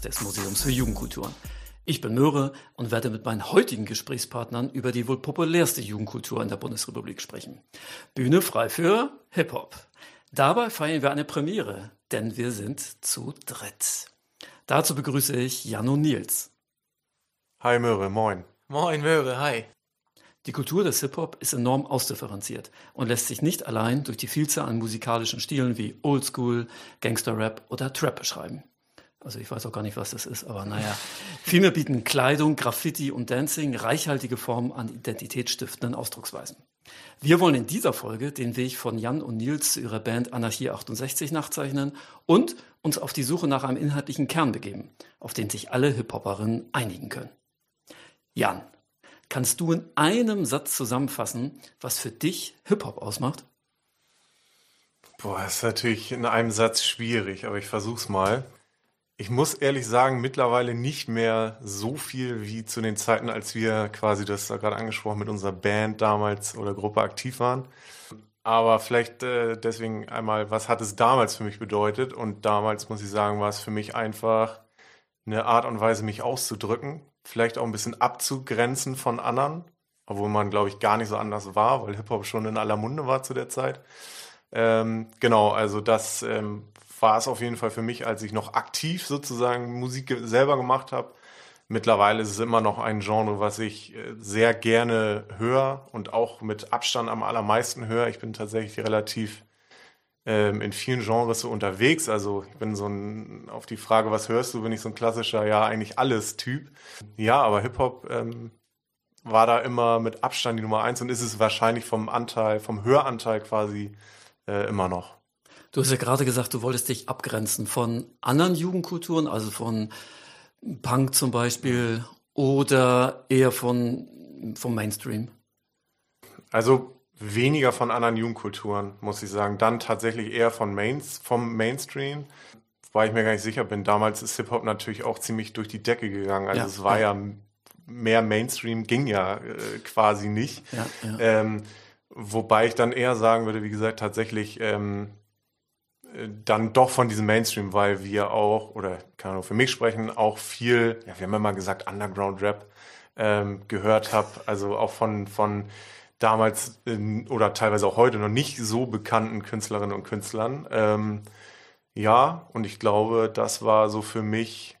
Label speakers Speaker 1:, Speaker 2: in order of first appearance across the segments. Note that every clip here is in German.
Speaker 1: Podcast des Museums für Jugendkulturen. Ich bin Möhre und werde mit meinen heutigen Gesprächspartnern über die wohl populärste Jugendkultur in der Bundesrepublik sprechen. Bühne frei für Hip-Hop. Dabei feiern wir eine Premiere, denn wir sind zu dritt. Dazu begrüße ich Jan und Nils.
Speaker 2: Hi Möhre, moin.
Speaker 3: Moin Möhre, hi.
Speaker 1: Die Kultur des Hip-Hop ist enorm ausdifferenziert und lässt sich nicht allein durch die Vielzahl an musikalischen Stilen wie Oldschool, Gangster-Rap oder Trap beschreiben. Also ich weiß auch gar nicht, was das ist, aber naja. Vielmehr bieten Kleidung, Graffiti und Dancing reichhaltige Formen an identitätsstiftenden Ausdrucksweisen. Wir wollen in dieser Folge den Weg von Jan und Nils zu ihrer Band Anarchie 68 nachzeichnen und uns auf die Suche nach einem inhaltlichen Kern begeben, auf den sich alle Hip-Hoperinnen einigen können. Jan, Kannst du in einem Satz zusammenfassen, was für dich Hip-Hop ausmacht?
Speaker 2: Boah, das ist natürlich in einem Satz schwierig, aber ich versuch's mal. Ich muss ehrlich sagen, mittlerweile nicht mehr so viel wie zu den Zeiten, als wir quasi, das da gerade angesprochen, mit unserer Band damals oder Gruppe aktiv waren. Aber vielleicht äh, deswegen einmal, was hat es damals für mich bedeutet? Und damals muss ich sagen, war es für mich einfach eine Art und Weise, mich auszudrücken, vielleicht auch ein bisschen abzugrenzen von anderen, obwohl man, glaube ich, gar nicht so anders war, weil Hip-Hop schon in aller Munde war zu der Zeit. Ähm, genau, also das ähm, war es auf jeden Fall für mich, als ich noch aktiv sozusagen Musik selber gemacht habe. Mittlerweile ist es immer noch ein Genre, was ich äh, sehr gerne höre und auch mit Abstand am allermeisten höre. Ich bin tatsächlich relativ ähm, in vielen Genres so unterwegs. Also ich bin so ein, auf die Frage, was hörst du, bin ich so ein klassischer, ja, eigentlich alles Typ. Ja, aber Hip-Hop ähm, war da immer mit Abstand die Nummer eins und ist es wahrscheinlich vom Anteil, vom Höranteil quasi äh, immer noch.
Speaker 1: Du hast ja gerade gesagt, du wolltest dich abgrenzen von anderen Jugendkulturen, also von Punk zum Beispiel oder eher von, vom Mainstream?
Speaker 2: Also weniger von anderen Jugendkulturen, muss ich sagen. Dann tatsächlich eher von Mains, vom Mainstream, weil ich mir gar nicht sicher bin. Damals ist Hip-Hop natürlich auch ziemlich durch die Decke gegangen. Also ja, es war ja. ja. mehr Mainstream, ging ja äh, quasi nicht. Ja, ähm, wobei ich dann eher sagen würde, wie gesagt, tatsächlich ähm, äh, dann doch von diesem Mainstream, weil wir auch, oder kann nur für mich sprechen, auch viel, ja, wir haben immer gesagt, Underground-Rap ähm, gehört habe. Also auch von, von damals in, oder teilweise auch heute noch nicht so bekannten Künstlerinnen und Künstlern. Ähm, ja, und ich glaube, das war so für mich,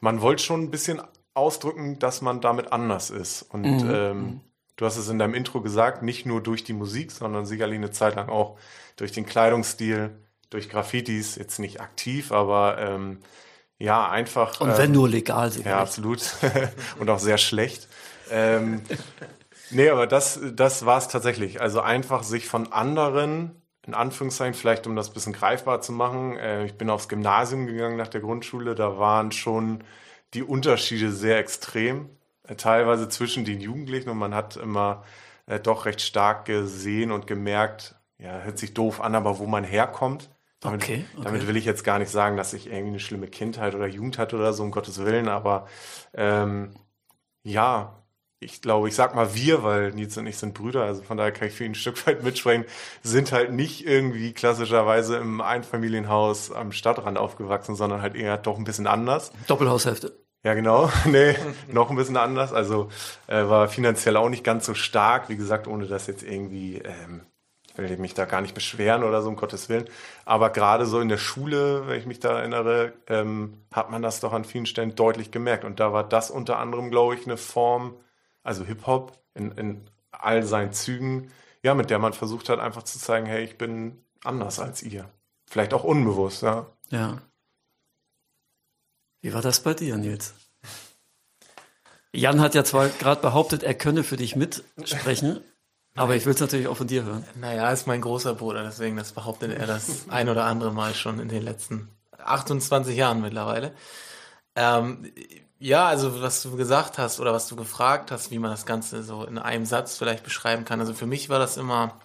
Speaker 2: man wollte schon ein bisschen ausdrücken, dass man damit anders ist. Und mhm. ähm, mhm. du hast es in deinem Intro gesagt, nicht nur durch die Musik, sondern sicherlich eine Zeit lang auch durch den Kleidungsstil, durch Graffitis, jetzt nicht aktiv, aber ähm, ja, einfach.
Speaker 1: Und wenn ähm, nur legal,
Speaker 2: sicherlich. Ja, absolut. und auch sehr schlecht. ähm, Nee, aber das, das war es tatsächlich. Also einfach sich von anderen, in Anführungszeichen, vielleicht um das ein bisschen greifbar zu machen. Äh, ich bin aufs Gymnasium gegangen nach der Grundschule, da waren schon die Unterschiede sehr extrem, äh, teilweise zwischen den Jugendlichen und man hat immer äh, doch recht stark gesehen und gemerkt, ja, hört sich doof an, aber wo man herkommt. Damit, okay, okay. damit will ich jetzt gar nicht sagen, dass ich irgendwie eine schlimme Kindheit oder Jugend hatte oder so, um Gottes Willen, aber ähm, ja, ich glaube, ich sag mal wir, weil Nils und ich sind Brüder, also von daher kann ich für ihn ein Stück weit mitsprechen, sind halt nicht irgendwie klassischerweise im Einfamilienhaus am Stadtrand aufgewachsen, sondern halt eher doch ein bisschen anders.
Speaker 1: Doppelhaushälfte.
Speaker 2: Ja, genau. nee, noch ein bisschen anders. Also äh, war finanziell auch nicht ganz so stark, wie gesagt, ohne dass jetzt irgendwie, ähm, will mich da gar nicht beschweren oder so, um Gottes Willen. Aber gerade so in der Schule, wenn ich mich da erinnere, ähm, hat man das doch an vielen Stellen deutlich gemerkt. Und da war das unter anderem, glaube ich, eine Form, also Hip-Hop in, in all seinen Zügen, ja, mit der man versucht hat, einfach zu zeigen, hey, ich bin anders als ihr. Vielleicht auch unbewusst, ja.
Speaker 1: Ja. Wie war das bei dir, Nils? Jan hat ja zwar gerade behauptet, er könne für dich mitsprechen, aber ich will es natürlich auch von dir hören.
Speaker 3: Naja, er ist mein großer Bruder, deswegen das behauptet er das ein oder andere Mal schon in den letzten 28 Jahren mittlerweile. Ähm, ja, also was du gesagt hast oder was du gefragt hast, wie man das Ganze so in einem Satz vielleicht beschreiben kann. Also für mich war das immer,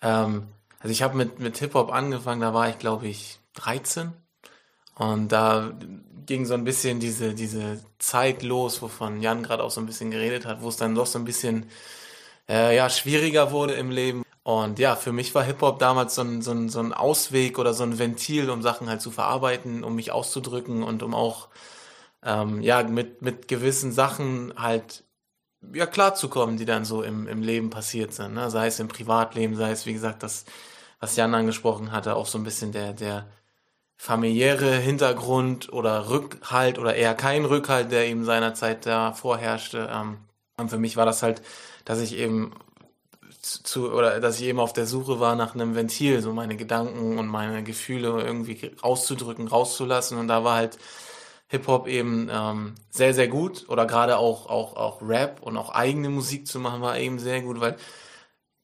Speaker 3: ähm, also ich habe mit, mit Hip-Hop angefangen, da war ich glaube ich 13 und da ging so ein bisschen diese, diese Zeit los, wovon Jan gerade auch so ein bisschen geredet hat, wo es dann doch so ein bisschen äh, ja, schwieriger wurde im Leben. Und ja, für mich war Hip-Hop damals so ein, so, ein, so ein Ausweg oder so ein Ventil, um Sachen halt zu verarbeiten, um mich auszudrücken und um auch ähm, ja mit, mit gewissen Sachen halt ja klarzukommen, die dann so im, im Leben passiert sind. Ne? Sei es im Privatleben, sei es, wie gesagt, das, was Jan angesprochen hatte, auch so ein bisschen der, der familiäre Hintergrund oder Rückhalt oder eher kein Rückhalt, der eben seinerzeit da vorherrschte. Ähm, und für mich war das halt, dass ich eben zu, oder dass ich eben auf der Suche war nach einem Ventil, so meine Gedanken und meine Gefühle irgendwie rauszudrücken, rauszulassen. Und da war halt Hip-Hop eben ähm, sehr, sehr gut. Oder gerade auch, auch, auch Rap und auch eigene Musik zu machen, war eben sehr gut, weil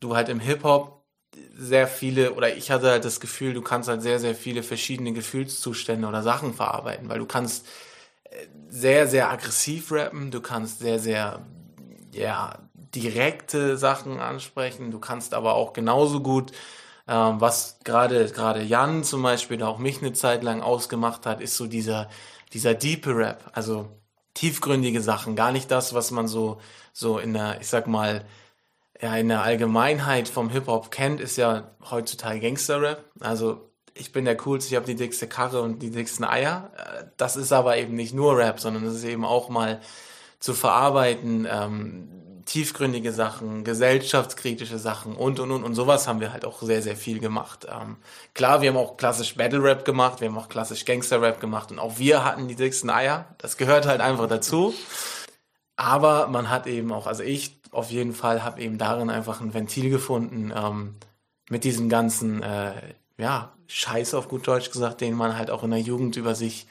Speaker 3: du halt im Hip-Hop sehr viele, oder ich hatte halt das Gefühl, du kannst halt sehr, sehr viele verschiedene Gefühlszustände oder Sachen verarbeiten, weil du kannst äh, sehr, sehr aggressiv rappen, du kannst sehr, sehr, ja, direkte Sachen ansprechen. Du kannst aber auch genauso gut, ähm, was gerade gerade Jan zum Beispiel, auch mich eine Zeit lang ausgemacht hat, ist so dieser dieser deepe Rap, also tiefgründige Sachen, gar nicht das, was man so so in der, ich sag mal, ja in der Allgemeinheit vom Hip Hop kennt, ist ja heutzutage Gangster Rap. Also ich bin der coolste, ich habe die dickste Karre und die dicksten Eier. Äh, das ist aber eben nicht nur Rap, sondern es ist eben auch mal zu verarbeiten, ähm, tiefgründige Sachen, gesellschaftskritische Sachen und und und und sowas haben wir halt auch sehr, sehr viel gemacht. Ähm, klar, wir haben auch klassisch Battle Rap gemacht, wir haben auch klassisch Gangster Rap gemacht und auch wir hatten die dicksten Eier. Das gehört halt einfach dazu. Aber man hat eben auch, also ich auf jeden Fall habe eben darin einfach ein Ventil gefunden, ähm, mit diesem ganzen, äh, ja, Scheiß auf gut Deutsch gesagt, den man halt auch in der Jugend über sich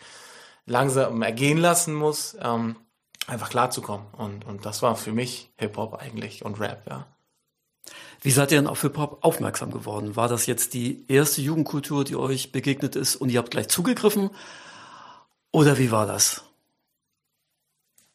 Speaker 3: langsam ergehen lassen muss. Ähm, einfach klarzukommen. Und, und das war für mich Hip-Hop eigentlich und Rap, ja.
Speaker 1: Wie seid ihr denn auf Hip-Hop aufmerksam geworden? War das jetzt die erste Jugendkultur, die euch begegnet ist und ihr habt gleich zugegriffen? Oder wie war das?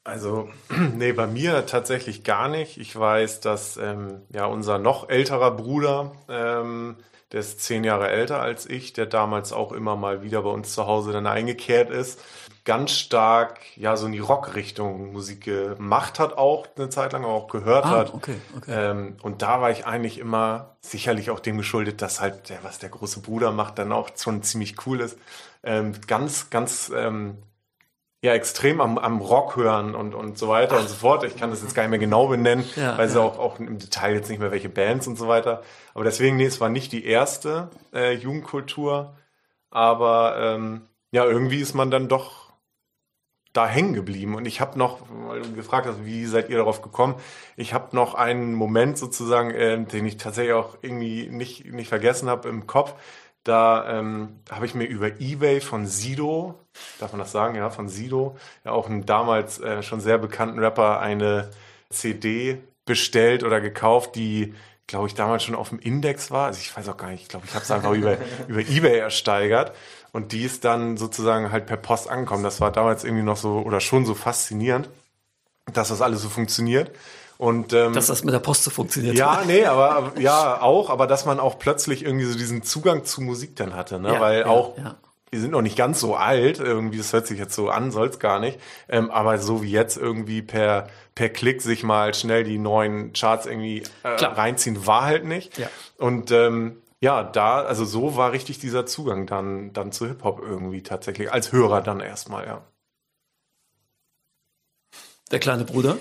Speaker 2: Also, nee, bei mir tatsächlich gar nicht. Ich weiß, dass ähm, ja unser noch älterer Bruder, ähm, der ist zehn Jahre älter als ich, der damals auch immer mal wieder bei uns zu Hause dann eingekehrt ist, ganz stark ja so in die Rockrichtung Musik gemacht hat auch eine Zeit lang auch gehört ah, hat
Speaker 1: okay, okay.
Speaker 2: Ähm, und da war ich eigentlich immer sicherlich auch dem geschuldet dass halt der was der große Bruder macht dann auch schon ziemlich cool ist ähm, ganz ganz ähm, ja extrem am, am Rock hören und und so weiter Ach. und so fort ich kann das jetzt gar nicht mehr genau benennen ja, weil ja. sie auch auch im Detail jetzt nicht mehr welche Bands und so weiter aber deswegen nee es war nicht die erste äh, Jugendkultur aber ähm, ja irgendwie ist man dann doch da hängen geblieben. Und ich habe noch, weil du gefragt hast, wie seid ihr darauf gekommen? Ich habe noch einen Moment sozusagen, äh, den ich tatsächlich auch irgendwie nicht, nicht vergessen habe im Kopf. Da ähm, habe ich mir über Ebay von Sido, darf man das sagen, ja, von Sido, ja auch einen damals äh, schon sehr bekannten Rapper, eine CD bestellt oder gekauft, die glaube ich, damals schon auf dem Index war. Also ich weiß auch gar nicht, ich glaube, ich habe es einfach über, über Ebay ersteigert. Und die ist dann sozusagen halt per Post angekommen. Das war damals irgendwie noch so oder schon so faszinierend, dass das alles so funktioniert. Und, ähm,
Speaker 1: dass das mit der Post so funktioniert.
Speaker 2: Ja, nee, aber ja auch, aber dass man auch plötzlich irgendwie so diesen Zugang zu Musik dann hatte, ne? Ja, Weil ja, auch ja. wir sind noch nicht ganz so alt, irgendwie, das hört sich jetzt so an, soll's gar nicht. Ähm, aber so wie jetzt irgendwie per per Klick sich mal schnell die neuen Charts irgendwie äh, reinziehen, war halt nicht.
Speaker 1: Ja.
Speaker 2: Und ähm, ja, da, also so war richtig dieser Zugang dann, dann zu Hip-Hop irgendwie tatsächlich, als Hörer dann erstmal, ja.
Speaker 1: Der kleine Bruder?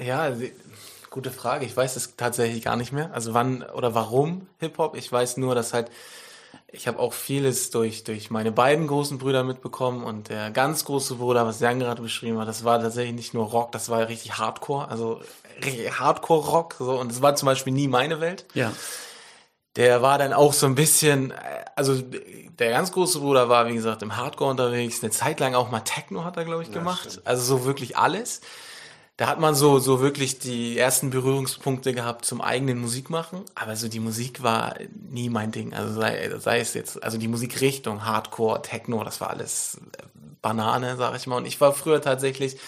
Speaker 3: Ja, gute Frage. Ich weiß es tatsächlich gar nicht mehr. Also wann oder warum Hip-Hop? Ich weiß nur, dass halt, ich habe auch vieles durch, durch meine beiden großen Brüder mitbekommen und der ganz große Bruder, was Jan gerade beschrieben hat, das war tatsächlich nicht nur Rock, das war richtig Hardcore, also Hardcore-Rock, so, und es war zum Beispiel nie meine Welt.
Speaker 1: Ja
Speaker 3: der war dann auch so ein bisschen, also der ganz große Bruder war, wie gesagt, im Hardcore unterwegs, eine Zeit lang auch mal Techno hat er, glaube ich, gemacht. Ja, also so wirklich alles. Da hat man so, so wirklich die ersten Berührungspunkte gehabt zum eigenen Musikmachen, aber so die Musik war nie mein Ding. Also sei, sei es jetzt, also die Musikrichtung, Hardcore, Techno, das war alles Banane, sag ich mal. Und ich war früher tatsächlich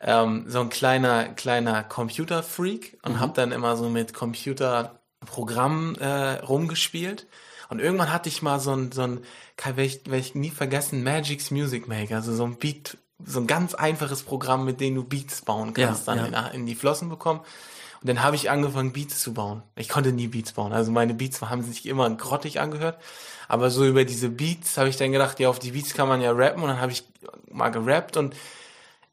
Speaker 3: ähm, so ein kleiner, kleiner Computer-Freak und mhm. habe dann immer so mit Computer Programm äh, rumgespielt. Und irgendwann hatte ich mal so ein, so ein, werde ich, werd ich nie vergessen, Magic's Music Maker, also so ein Beat, so ein ganz einfaches Programm, mit dem du Beats bauen kannst, ja, dann ja. In, in, die Flossen bekommen. Und dann habe ich angefangen, Beats zu bauen. Ich konnte nie Beats bauen. Also meine Beats haben sich immer grottig angehört. Aber so über diese Beats habe ich dann gedacht, ja, auf die Beats kann man ja rappen. Und dann habe ich mal gerappt und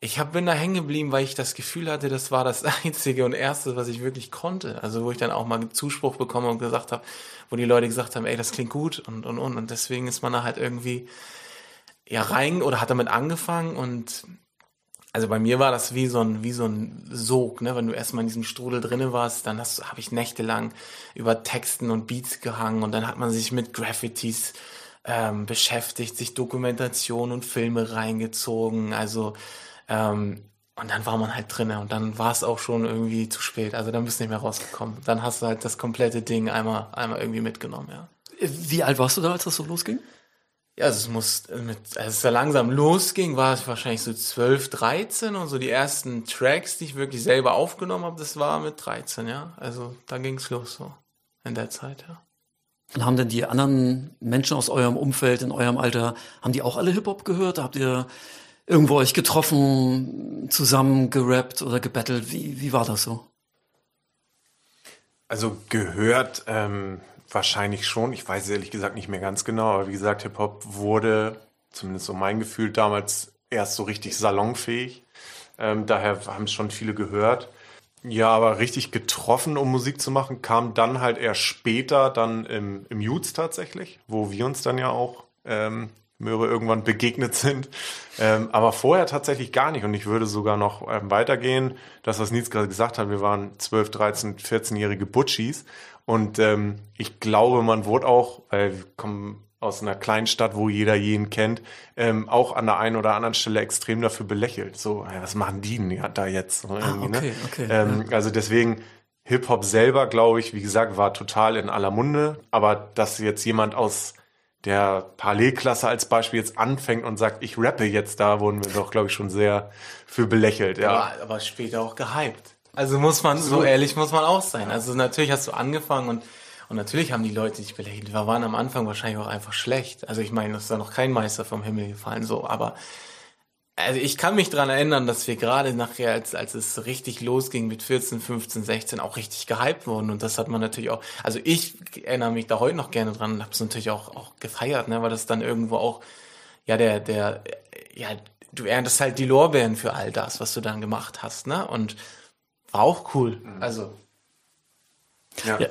Speaker 3: ich hab, bin da hängen geblieben, weil ich das Gefühl hatte, das war das Einzige und Erste, was ich wirklich konnte. Also wo ich dann auch mal Zuspruch bekomme und gesagt habe, wo die Leute gesagt haben, ey, das klingt gut und und und. Und deswegen ist man da halt irgendwie ja rein oder hat damit angefangen und also bei mir war das wie so ein wie so ein Sog, ne? Wenn du erstmal in diesem Strudel drinne warst, dann hast habe ich nächtelang über Texten und Beats gehangen und dann hat man sich mit Graffitis ähm, beschäftigt, sich Dokumentation und Filme reingezogen. Also ähm, und dann war man halt drinne und dann war es auch schon irgendwie zu spät. Also dann bist du nicht mehr rausgekommen. Dann hast du halt das komplette Ding einmal, einmal irgendwie mitgenommen, ja.
Speaker 1: Wie alt warst du da, als das so losging?
Speaker 3: Ja, also es muss, mit, als es da langsam losging, war es wahrscheinlich so 12, 13 und so die ersten Tracks, die ich wirklich selber aufgenommen habe, das war mit 13, ja. Also da ging es los so in der Zeit, ja.
Speaker 1: Und haben denn die anderen Menschen aus eurem Umfeld, in eurem Alter, haben die auch alle Hip-Hop gehört? Habt ihr irgendwo euch getroffen, zusammen gerappt oder gebettelt? Wie, wie war das so?
Speaker 2: Also gehört ähm, wahrscheinlich schon. Ich weiß ehrlich gesagt nicht mehr ganz genau. Aber wie gesagt, Hip-Hop wurde, zumindest so mein Gefühl, damals erst so richtig salonfähig. Ähm, daher haben es schon viele gehört. Ja, aber richtig getroffen, um Musik zu machen, kam dann halt eher später, dann im, im Jutes tatsächlich, wo wir uns dann ja auch ähm, Möhre irgendwann begegnet sind. Ähm, aber vorher tatsächlich gar nicht. Und ich würde sogar noch ähm, weitergehen. Das, was Nils gerade gesagt hat, wir waren 12, 13, 14-jährige Butchis. Und ähm, ich glaube, man wurde auch, weil wir kommen aus einer kleinen Stadt, wo jeder jeden kennt, ähm, auch an der einen oder anderen Stelle extrem dafür belächelt. So, ja, was machen die denn da jetzt?
Speaker 1: Ah,
Speaker 2: ne?
Speaker 1: okay, okay.
Speaker 2: Ähm, Also deswegen, Hip-Hop selber, glaube ich, wie gesagt, war total in aller Munde. Aber dass jetzt jemand aus der Parallelklasse als Beispiel jetzt anfängt und sagt, ich rappe jetzt, da wurden wir doch, glaube ich, schon sehr für belächelt. Ja.
Speaker 3: Aber, aber später auch gehypt. Also muss man, so ehrlich muss man auch sein. Also natürlich hast du angefangen und, und natürlich haben die Leute dich belächelt. Wir waren am Anfang wahrscheinlich auch einfach schlecht. Also ich meine, es ist da noch kein Meister vom Himmel gefallen, so, aber also ich kann mich dran erinnern, dass wir gerade nachher, als, als es richtig losging mit 14, 15, 16, auch richtig gehypt wurden. Und das hat man natürlich auch, also ich erinnere mich da heute noch gerne dran und habe es natürlich auch, auch gefeiert, ne, weil das dann irgendwo auch, ja, der, der, ja, du erntest halt die Lorbeeren für all das, was du dann gemacht hast, ne? Und war auch cool. Also,
Speaker 2: Ja.
Speaker 1: Ja.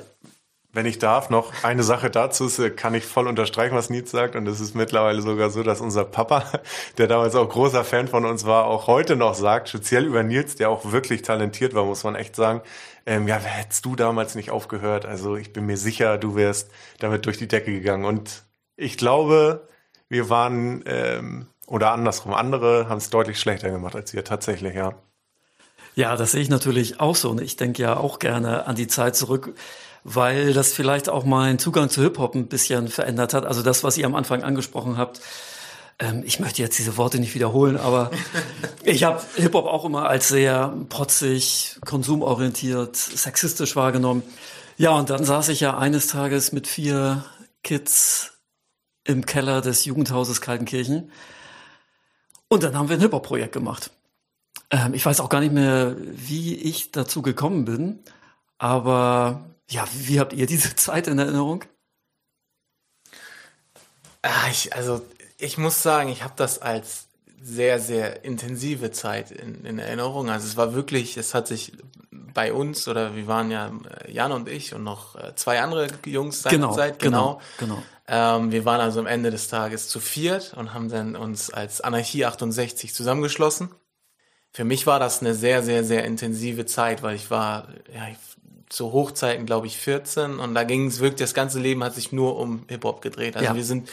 Speaker 2: Wenn ich darf, noch eine Sache dazu äh, kann ich voll unterstreichen, was Nils sagt. Und es ist mittlerweile sogar so, dass unser Papa, der damals auch großer Fan von uns war, auch heute noch sagt, speziell über Nils, der auch wirklich talentiert war, muss man echt sagen, ähm, ja, hättest du damals nicht aufgehört. Also ich bin mir sicher, du wärst damit durch die Decke gegangen. Und ich glaube, wir waren, ähm, oder andersrum, andere haben es deutlich schlechter gemacht als wir, tatsächlich, ja.
Speaker 1: Ja, das sehe ich natürlich auch so. Und ich denke ja auch gerne an die Zeit zurück, weil das vielleicht auch meinen Zugang zu Hip-Hop ein bisschen verändert hat. Also das, was ihr am Anfang angesprochen habt. Ähm, ich möchte jetzt diese Worte nicht wiederholen, aber ich habe Hip-Hop auch immer als sehr protzig, konsumorientiert, sexistisch wahrgenommen. Ja, und dann saß ich ja eines Tages mit vier Kids im Keller des Jugendhauses Kaltenkirchen. Und dann haben wir ein Hip-Hop-Projekt gemacht. Ähm, ich weiß auch gar nicht mehr, wie ich dazu gekommen bin, aber ja, wie habt ihr diese Zeit in Erinnerung?
Speaker 3: ah, ich, also ich muss sagen, ich habe das als sehr, sehr intensive Zeit in, in Erinnerung. Also es war wirklich, es hat sich bei uns, oder wir waren ja äh, Jan und ich und noch äh, zwei andere Jungs seinerzeit,
Speaker 1: genau, genau.
Speaker 3: Ähm, wir waren also am Ende des Tages zu viert und haben dann uns als Anarchie 68 zusammengeschlossen. Für mich war das eine sehr, sehr, sehr intensive Zeit, weil ich war ja, ich- zu Hochzeiten, glaube ich, 14 und da ging es wirklich, das ganze Leben hat sich nur um Hip-Hop gedreht. Also
Speaker 1: Ja.
Speaker 3: wir sind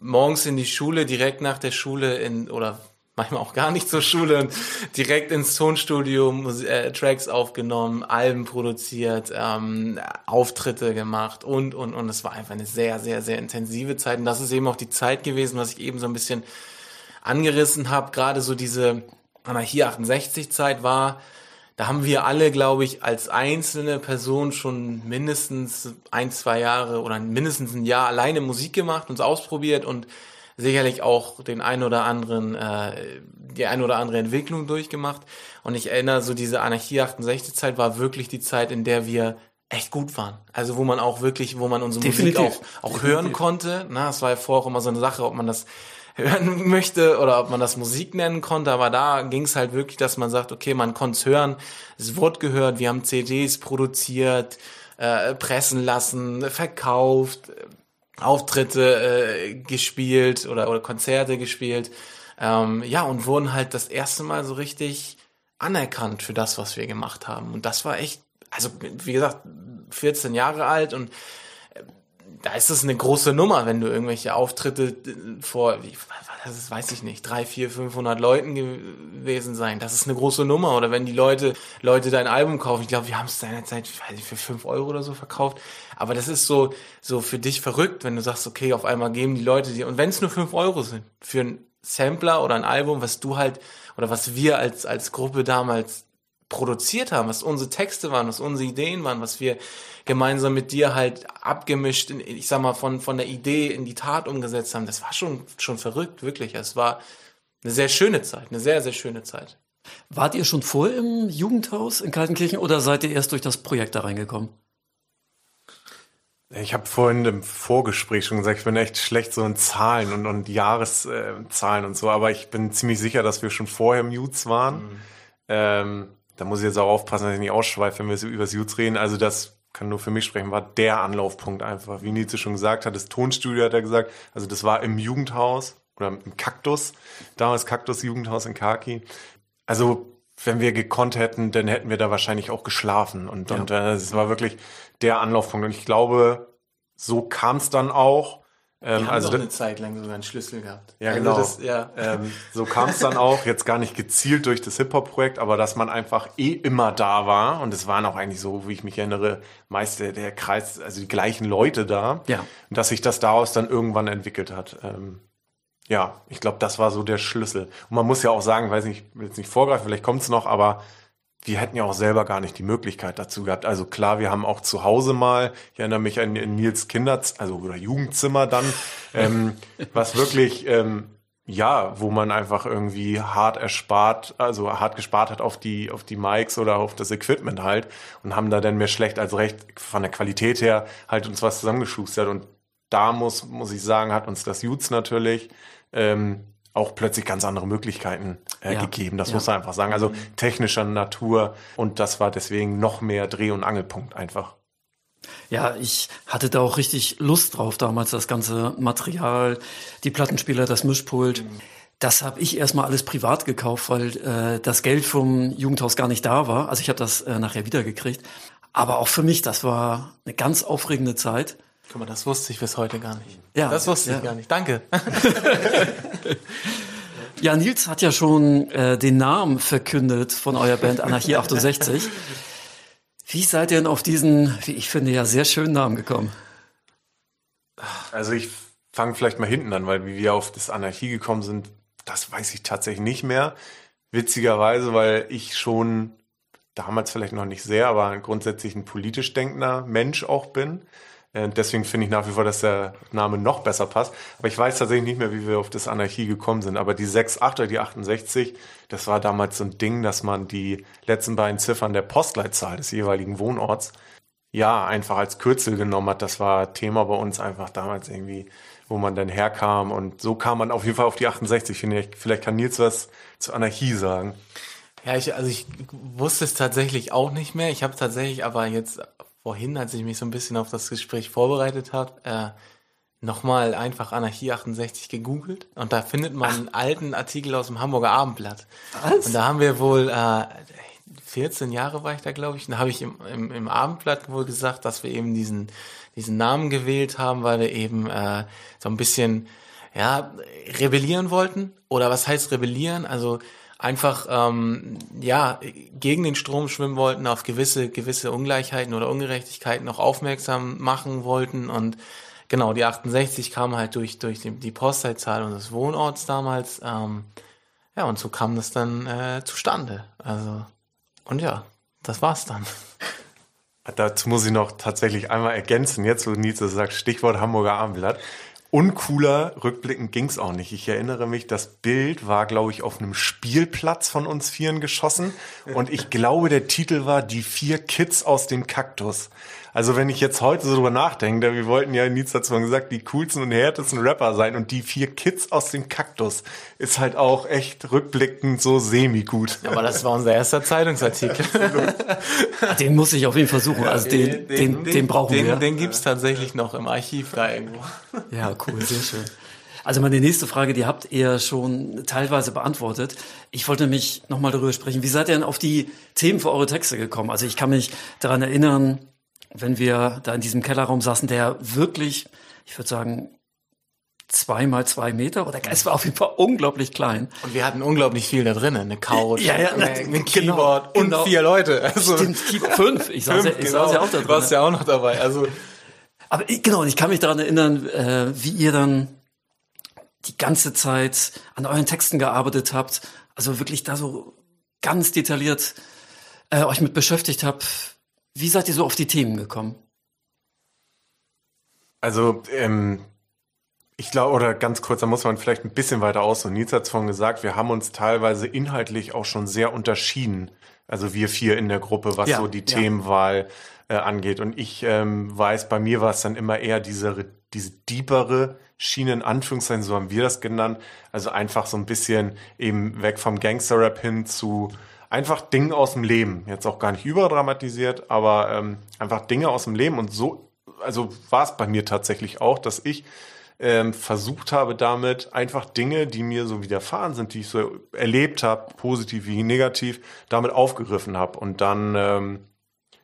Speaker 3: morgens in die Schule, direkt nach der Schule in, oder manchmal auch gar nicht zur Schule direkt ins Tonstudio äh, Tracks aufgenommen, Alben produziert, ähm, Auftritte gemacht und, und, und es war einfach eine sehr, sehr, sehr intensive Zeit und das ist eben auch die Zeit gewesen, was ich eben so ein bisschen angerissen habe, gerade so diese Anarchie 68 Zeit war, da haben wir alle, glaube ich, als einzelne Person schon mindestens ein, zwei Jahre oder mindestens ein Jahr alleine Musik gemacht, uns ausprobiert und sicherlich auch den ein oder anderen, äh, die ein oder andere Entwicklung durchgemacht. Und ich erinnere, so diese Anarchie 68 Zeit war wirklich die Zeit, in der wir echt gut waren. Also wo man auch wirklich, wo man unsere
Speaker 1: Definitiv.
Speaker 3: Musik auch, auch hören konnte. Na, es war ja vorher auch immer so eine Sache, ob man das hören möchte oder ob man das Musik nennen konnte, aber da ging es halt wirklich, dass man sagt, okay, man konnte es hören, es wurde gehört, wir haben CDs produziert, äh, pressen lassen, verkauft, Auftritte äh, gespielt oder, oder Konzerte gespielt. Ähm, ja, und wurden halt das erste Mal so richtig anerkannt für das, was wir gemacht haben. Und das war echt, also wie gesagt, 14 Jahre alt und äh, da ist es eine große Nummer, wenn du irgendwelche Auftritte äh, vor, wie, das ist, weiß ich nicht, drei, vier, 500 Leuten gewesen sein. Das ist eine große Nummer. Oder wenn die Leute, Leute dein Album kaufen. Ich glaube, wir haben es seinerzeit für fünf Euro oder so verkauft. Aber das ist so, so für dich verrückt, wenn du sagst, okay, auf einmal geben die Leute dir, und wenn es nur fünf Euro sind, für einen Sampler oder ein Album, was du halt, oder was wir als, als Gruppe damals produziert haben, was unsere Texte waren, was unsere Ideen waren, was wir gemeinsam mit dir halt abgemischt, in, ich sag mal, von, von der Idee in die Tat umgesetzt haben, das war schon, schon verrückt, wirklich. Es war eine sehr schöne Zeit, eine sehr, sehr schöne Zeit.
Speaker 1: Wart ihr schon vorher im Jugendhaus in Kaltenkirchen oder seid ihr erst durch das Projekt da reingekommen?
Speaker 2: Ich habe vorhin im Vorgespräch schon gesagt, ich bin echt schlecht so in Zahlen und, und Jahreszahlen und so, aber ich bin ziemlich sicher, dass wir schon vorher Mutes waren. Mhm. Ähm, da muss ich jetzt auch aufpassen, dass ich nicht ausschweife, wenn wir so über Mutes reden. Also das kann nur für mich sprechen, war der Anlaufpunkt einfach. Wie Nietzsche schon gesagt hat, das Tonstudio hat er gesagt. Also das war im Jugendhaus oder im Kaktus, damals Kaktus Jugendhaus in Kaki. Also wenn wir gekonnt hätten, dann hätten wir da wahrscheinlich auch geschlafen. Und, ja. und äh, es war wirklich der Anlaufpunkt. Und ich glaube, so kam es dann auch.
Speaker 3: Ähm, haben also eine Zeit lang sogar einen Schlüssel gehabt.
Speaker 2: Ja, also genau. Das, ja. Ähm, so kam es dann auch, jetzt gar nicht gezielt durch das Hip-Hop-Projekt, aber dass man einfach eh immer da war. Und es waren auch eigentlich so, wie ich mich erinnere, meist der, der Kreis, also die gleichen Leute da.
Speaker 1: Ja.
Speaker 2: Und dass sich das daraus dann irgendwann entwickelt hat. Ähm, ja, ich glaube, das war so der Schlüssel. Und man muss ja auch sagen, weiß nicht, will jetzt nicht vorgreifen, vielleicht kommt es noch, aber wir hätten ja auch selber gar nicht die Möglichkeit dazu gehabt. Also klar, wir haben auch zu Hause mal, ich erinnere mich an Nils Kinders, also oder Jugendzimmer dann, ähm, was wirklich, ähm, ja, wo man einfach irgendwie hart erspart, also hart gespart hat auf die, auf die Mics oder auf das Equipment halt und haben da dann mehr schlecht als recht von der Qualität her halt uns was zusammengeschustert und da muss, muss ich sagen, hat uns das Jutz natürlich ähm, auch plötzlich ganz andere Möglichkeiten äh, ja. gegeben. Das ja. muss man einfach sagen. Also technischer Natur und das war deswegen noch mehr Dreh- und Angelpunkt einfach.
Speaker 1: Ja, ich hatte da auch richtig Lust drauf damals, das ganze Material, die Plattenspieler, das Mischpult. Mhm. Das habe ich erstmal alles privat gekauft, weil äh, das Geld vom Jugendhaus gar nicht da war. Also ich habe das äh, nachher wiedergekriegt. Aber auch für mich, das war eine ganz aufregende Zeit.
Speaker 3: Guck mal, das wusste ich bis heute gar nicht.
Speaker 1: Ja,
Speaker 3: das wusste ja. ich gar nicht. Danke.
Speaker 1: ja, Nils hat ja schon äh, den Namen verkündet von eurer Band Anarchie 68. Wie seid ihr denn auf diesen, wie ich finde, ja sehr schönen Namen gekommen?
Speaker 2: Also ich fange vielleicht mal hinten an, weil wie wir auf das Anarchie gekommen sind, das weiß ich tatsächlich nicht mehr. Witzigerweise, weil ich schon damals vielleicht noch nicht sehr, aber grundsätzlich ein politisch denkender Mensch auch bin. Äh, deswegen finde ich nach wie vor, dass der Name noch besser passt. Aber ich weiß tatsächlich nicht mehr, wie wir auf das Anarchie gekommen sind. Aber die 6,8 oder die 68, das war damals so ein Ding, dass man die letzten beiden Ziffern der Postleitzahl des jeweiligen Wohnorts ja einfach als Kürzel genommen hat. Das war Thema bei uns einfach damals irgendwie, wo man dann herkam. Und so kam man auf jeden Fall auf die 68. Finde ich, vielleicht kann Nils was zur Anarchie sagen.
Speaker 3: Ja, ich, also ich wusste es tatsächlich auch nicht mehr. Ich habe tatsächlich aber jetzt vorhin, als ich mich so ein bisschen auf das Gespräch vorbereitet habe, äh, nochmal einfach Anarchie 68 gegoogelt und da findet man Ach. einen alten Artikel aus dem Hamburger Abendblatt. Was? Und da haben wir wohl, äh, 14 Jahre war ich da, glaube ich, und da habe ich im, im, im Abendblatt wohl gesagt, dass wir eben diesen, diesen Namen gewählt haben, weil wir eben äh, so ein bisschen ja, rebellieren wollten. Oder was heißt rebellieren? Also einfach ähm, ja gegen den Strom schwimmen wollten, auf gewisse gewisse Ungleichheiten oder Ungerechtigkeiten noch aufmerksam machen wollten. Und genau die 68 kam halt durch durch die, die Postleitzahl unseres Wohnorts damals ähm, ja und so kam das dann äh, zustande. Also und ja das war's dann.
Speaker 2: Dazu muss ich noch tatsächlich einmal ergänzen, jetzt wo Nietzsche sagt, Stichwort Hamburger Abendblatt. Uncooler rückblickend ging's auch nicht. Ich erinnere mich, das Bild war, glaube ich, auf einem Spielplatz von uns Vieren geschossen. Und ich glaube, der Titel war Die vier Kids aus dem Kaktus. Also wenn ich jetzt heute so drüber nachdenke, wir wollten ja, Nils hat zwar gesagt, die coolsten und härtesten Rapper sein und die vier Kids aus dem Kaktus ist halt auch echt rückblickend so semi-gut.
Speaker 3: Aber das war unser erster Zeitungsartikel.
Speaker 1: den muss ich auf jeden Fall suchen. Also den, den, den, den brauchen
Speaker 3: den,
Speaker 1: wir.
Speaker 3: Den gibt's tatsächlich noch im Archiv da irgendwo.
Speaker 1: Ja, cool, sehr schön. Also meine nächste Frage, die habt ihr schon teilweise beantwortet. Ich wollte nämlich nochmal darüber sprechen, wie seid ihr denn auf die Themen für eure Texte gekommen? Also ich kann mich daran erinnern, wenn wir da in diesem Kellerraum saßen, der wirklich, ich würde sagen, zwei mal zwei Meter oder es war auf jeden Fall unglaublich klein.
Speaker 3: Und wir hatten unglaublich viel da drinnen, eine Couch,
Speaker 1: ja, ja,
Speaker 3: ein genau, Keyboard und genau. vier Leute.
Speaker 1: Also Stimmt, fünf. Ich saß, fünf, ja, ich genau. saß ja auch da drin.
Speaker 3: Du warst ja auch noch dabei. Also
Speaker 1: aber ich, genau, ich kann mich daran erinnern, äh, wie ihr dann die ganze Zeit an euren Texten gearbeitet habt, also wirklich da so ganz detailliert äh, euch mit beschäftigt habt. Wie seid ihr so auf die Themen gekommen?
Speaker 2: Also, ähm, ich glaube, oder ganz kurz, da muss man vielleicht ein bisschen weiter aus. Und Nils hat es vorhin gesagt, wir haben uns teilweise inhaltlich auch schon sehr unterschieden. Also wir vier in der Gruppe, was ja, so die ja. Themenwahl äh, angeht. Und ich ähm, weiß, bei mir war es dann immer eher diese, diese deepere Schiene, in Anführungszeichen, so haben wir das genannt. Also einfach so ein bisschen eben weg vom Gangster-Rap hin zu einfach Dingen aus dem Leben. Jetzt auch gar nicht überdramatisiert, aber ähm, einfach Dinge aus dem Leben. Und so, also war es bei mir tatsächlich auch, dass ich ähm, versucht habe damit einfach Dinge, die mir so widerfahren sind, die ich so erlebt habe, positiv wie negativ, damit aufgegriffen habe. Und dann ähm,